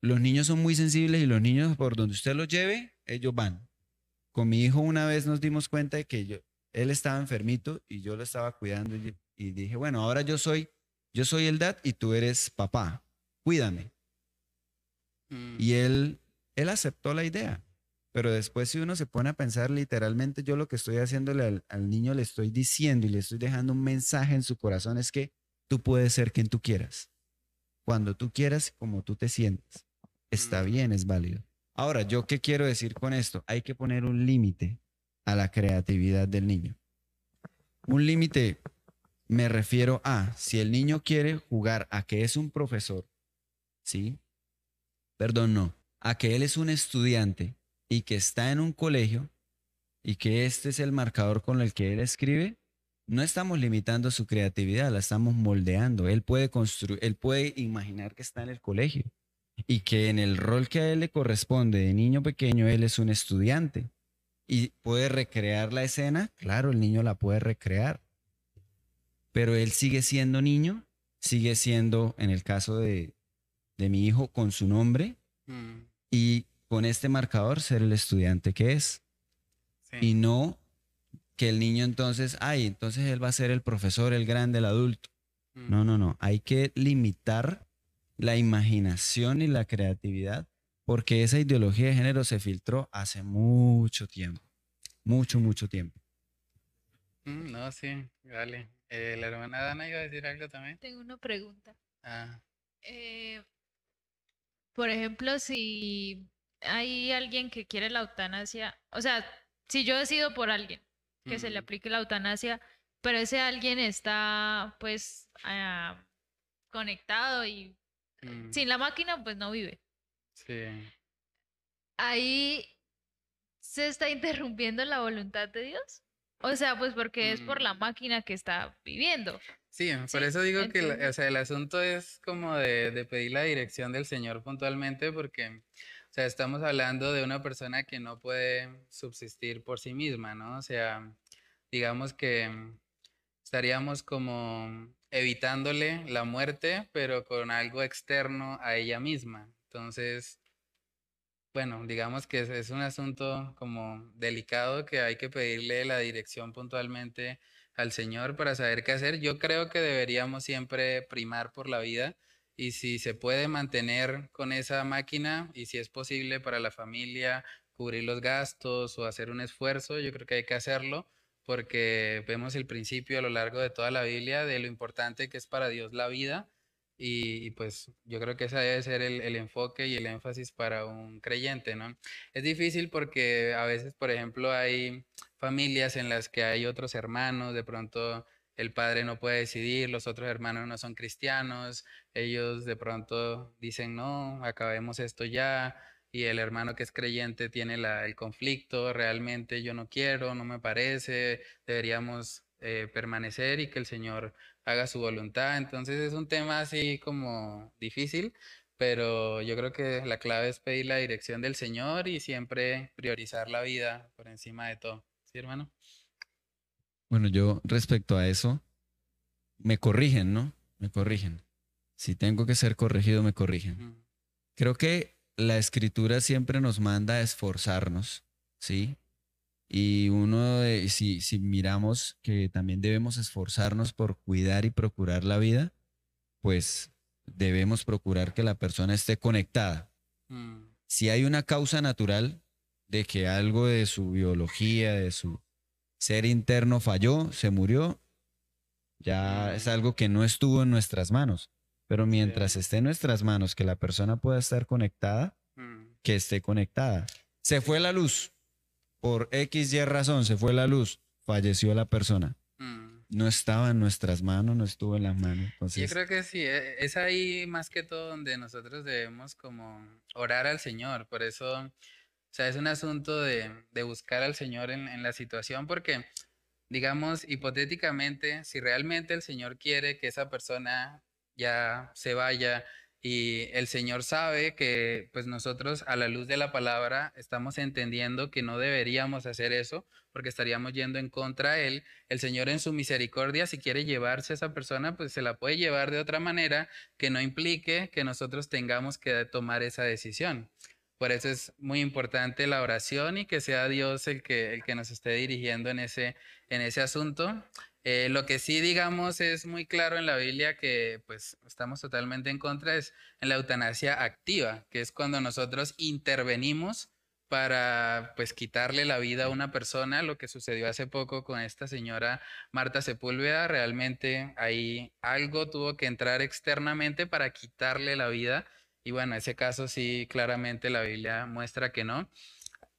los niños son muy sensibles y los niños por donde usted los lleve, ellos van. Con mi hijo una vez nos dimos cuenta de que yo, él estaba enfermito y yo lo estaba cuidando y, dije, bueno, ahora yo soy, yo soy el dad y tú eres papá, cuídame. Mm. Y él, él aceptó la idea. Pero después si uno se pone a pensar literalmente, yo lo que estoy haciéndole al, al niño le estoy diciendo y le estoy dejando un mensaje en su corazón es que tú puedes ser quien tú quieras. Cuando tú quieras, como tú te sientes está bien, es válido. Ahora, ¿yo qué quiero decir con esto? Hay que poner un límite a la creatividad del niño. Un límite me refiero a si el niño quiere jugar a que es un profesor, ¿sí? Perdón, no, a que él es un estudiante y que está en un colegio y que este es el marcador con el que él escribe, no estamos limitando su creatividad, la estamos moldeando. Él puede construir, él puede imaginar que está en el colegio y que en el rol que a él le corresponde de niño pequeño, él es un estudiante y puede recrear la escena, claro, el niño la puede recrear, pero él sigue siendo niño, sigue siendo, en el caso de, mi hijo, con su nombre mm. y con este marcador ser el estudiante que es. Y no que el niño entonces, ay, entonces él va a ser el profesor, el grande, el adulto. Mm. No, no, no. Hay que limitar la imaginación y la creatividad, porque esa ideología de género se filtró hace mucho tiempo, mucho, mucho tiempo. Mm, no, sí, vale. Eh, la hermana Dana iba a decir algo también. Tengo una pregunta. Ah. Eh, por ejemplo, si hay alguien que quiere la eutanasia, o sea, si yo decido por alguien que se le aplique la eutanasia, pero ese alguien está pues ah, conectado y Mm. Sin la máquina, pues no vive. Sí. Ahí se está interrumpiendo la voluntad de Dios. O sea, pues porque es por la mm. máquina que está viviendo. Sí, por eso digo que o sea, el asunto es como de, de, pedir la dirección del Señor puntualmente, porque o sea, estamos hablando de una persona que no puede subsistir por sí misma, ¿no? O sea, digamos que estaríamos como evitándole la muerte, pero con algo externo a ella misma. Entonces, bueno, digamos que es, un asunto como delicado que hay que pedirle la dirección puntualmente al Señor para saber qué hacer. Yo creo que deberíamos siempre primar por la vida y si se puede mantener con esa máquina y si es posible para la familia cubrir los gastos o hacer un esfuerzo, yo creo que hay que hacerlo porque vemos el principio a lo largo de toda la Biblia de lo importante que es para Dios la vida y, pues yo creo que ese debe ser el, el, enfoque y el énfasis para un creyente, ¿no? Es difícil porque a veces, por ejemplo, hay familias en las que hay otros hermanos, de pronto el padre no puede decidir, los otros hermanos no son cristianos, ellos de pronto dicen, no, acabemos esto ya, y el hermano que es creyente tiene la, el conflicto, realmente yo no quiero, no me parece, deberíamos eh, permanecer y que el Señor haga su voluntad. Entonces es un tema así como difícil, pero yo creo que la clave es pedir la dirección del Señor y siempre priorizar la vida por encima de todo. ¿Sí, hermano? Bueno, yo respecto a eso, me corrigen, ¿no? Me corrigen. Si tengo que ser corregido, me corrigen. Creo que la escritura siempre nos manda a esforzarnos, ¿sí? Y uno, de, si, si miramos que también debemos esforzarnos por cuidar y procurar la vida, pues debemos procurar que la persona esté conectada. Mm. Si hay una causa natural de que algo de su biología, de su ser interno falló, se murió, ya es algo que no estuvo en nuestras manos. Pero mientras esté en nuestras manos que la persona pueda estar conectada, mm. que esté conectada. Se fue la luz, por X y razón se fue la luz, falleció la persona. Mm. No estaba en nuestras manos, no estuvo en las manos. Yo creo que sí, e, es ahí más que todo donde nosotros debemos como orar al Señor. Por eso, o sea, es un asunto de, buscar al Señor en, en la situación, porque, digamos, hipotéticamente, si realmente el Señor quiere que esa persona ya se vaya, y el Señor sabe que pues nosotros a la luz de la palabra estamos entendiendo que no deberíamos hacer eso porque estaríamos yendo en contra de Él. El Señor en su misericordia, si quiere llevarse a esa persona, pues se la puede llevar de otra manera que no implique que nosotros tengamos que tomar esa decisión. Por eso es muy importante la oración y que sea Dios el que, el que nos esté dirigiendo en ese, en ese asunto. Eh, lo que sí, digamos, es muy claro en la Biblia que pues estamos totalmente en contra es en la eutanasia activa, que es cuando nosotros intervenimos para pues quitarle la vida a una persona, lo que sucedió hace poco con esta señora Marta Sepúlveda, realmente ahí algo tuvo que entrar externamente para quitarle la vida y bueno, ese caso sí claramente la Biblia muestra que no.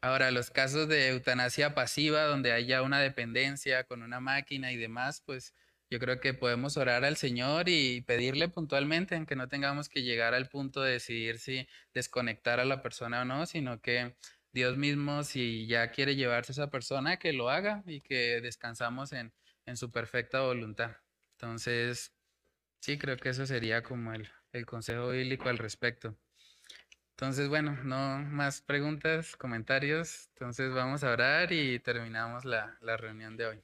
Ahora, los casos de eutanasia pasiva, donde haya una dependencia con una máquina y demás, pues yo creo que podemos orar al Señor y pedirle puntualmente, aunque no tengamos que llegar al punto de decidir si desconectar a la persona o no, sino que Dios mismo, si ya quiere llevarse a esa persona, que lo haga y que descansamos en, su perfecta voluntad. Entonces, sí, creo que eso sería como el consejo bíblico al respecto. Entonces, bueno, no más preguntas, comentarios. Entonces vamos a orar y terminamos la, la, reunión de hoy.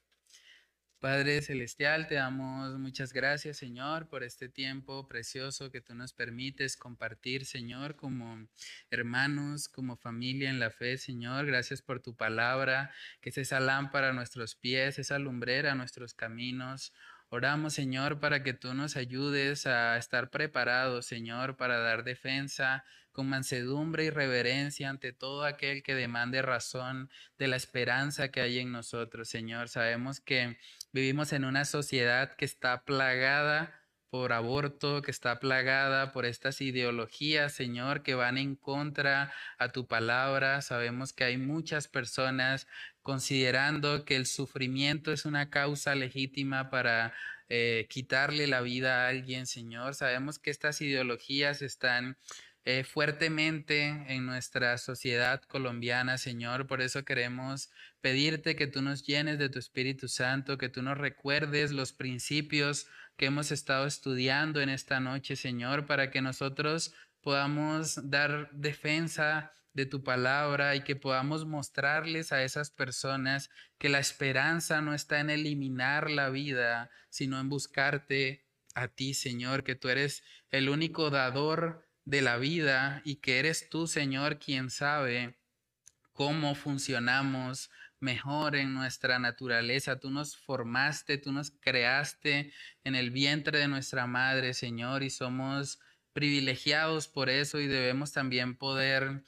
Padre Celestial, te damos muchas gracias, Señor, por este tiempo precioso que tú nos permites compartir, Señor, como hermanos, como familia en la fe, Señor. Gracias por tu palabra, que es esa lámpara a nuestros pies, esa lumbrera a nuestros caminos. Oramos, Señor, para que tú nos ayudes a estar preparados, Señor, para dar defensa con mansedumbre y reverencia ante todo aquel que demande razón de la esperanza que hay en nosotros, Señor. Sabemos que vivimos en una sociedad que está plagada por aborto, que está plagada por estas ideologías, Señor, que van en contra a tu palabra. Sabemos que hay muchas personas considerando que el sufrimiento es una causa legítima para eh, quitarle la vida a alguien, Señor. Sabemos que estas ideologías están eh, fuertemente en nuestra sociedad colombiana, Señor. Por eso queremos pedirte que tú nos llenes de tu Espíritu Santo, que tú nos recuerdes los principios que hemos estado estudiando en esta noche, Señor, para que nosotros podamos dar defensa de tu palabra y que podamos mostrarles a esas personas que la esperanza no está en eliminar la vida, sino en buscarte a ti, Señor, que tú eres el único dador de la vida y que eres tú, Señor, quien sabe cómo funcionamos mejor en nuestra naturaleza. Tú nos formaste, tú nos creaste en el vientre de nuestra madre, Señor, y somos privilegiados por eso y debemos también poder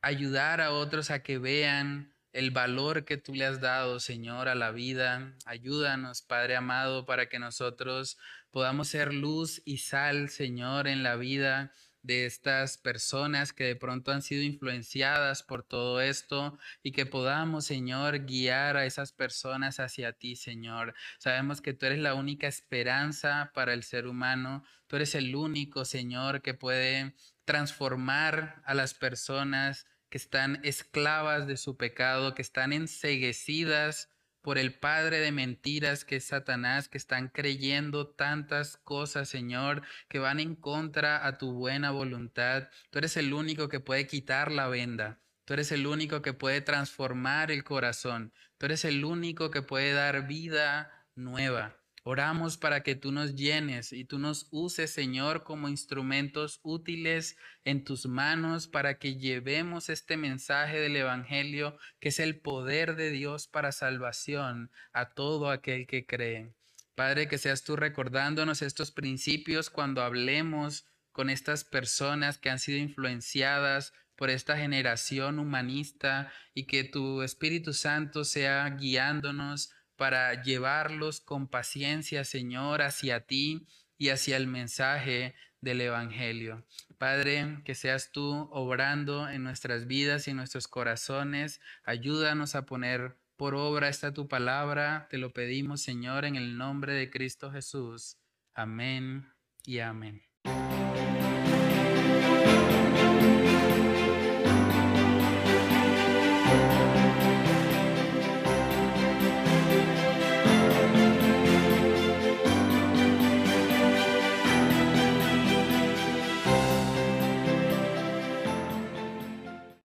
ayudar a otros a que vean el valor que tú le has dado, Señor, a la vida. Ayúdanos, Padre amado, para que nosotros podamos ser luz y sal, Señor, en la vida de estas personas que de pronto han sido influenciadas por todo esto y que podamos, Señor, guiar a esas personas hacia ti, Señor. Sabemos que tú eres la única esperanza para el ser humano. Tú eres el único, Señor, que puede transformar a las personas que están esclavas de su pecado, que están enseguecidas por el padre de mentiras que es Satanás, que están creyendo tantas cosas, Señor, que van en contra a tu buena voluntad. Tú eres el único que puede quitar la venda. Tú eres el único que puede transformar el corazón. Tú eres el único que puede dar vida nueva. Oramos para que tú nos llenes y tú nos uses, Señor, como instrumentos útiles en tus manos para que llevemos este mensaje del Evangelio, que es el poder de Dios para salvación a todo aquel que cree. Padre, que seas tú recordándonos estos principios cuando hablemos con estas personas que han sido influenciadas por esta generación humanista y que tu Espíritu Santo sea guiándonos para llevarlos con paciencia, Señor, hacia ti y hacia el mensaje del Evangelio. Padre, que seas tú obrando en nuestras vidas y en nuestros corazones. Ayúdanos a poner por obra esta tu palabra. Te lo pedimos, Señor, en el nombre de Cristo Jesús. Amén y amén.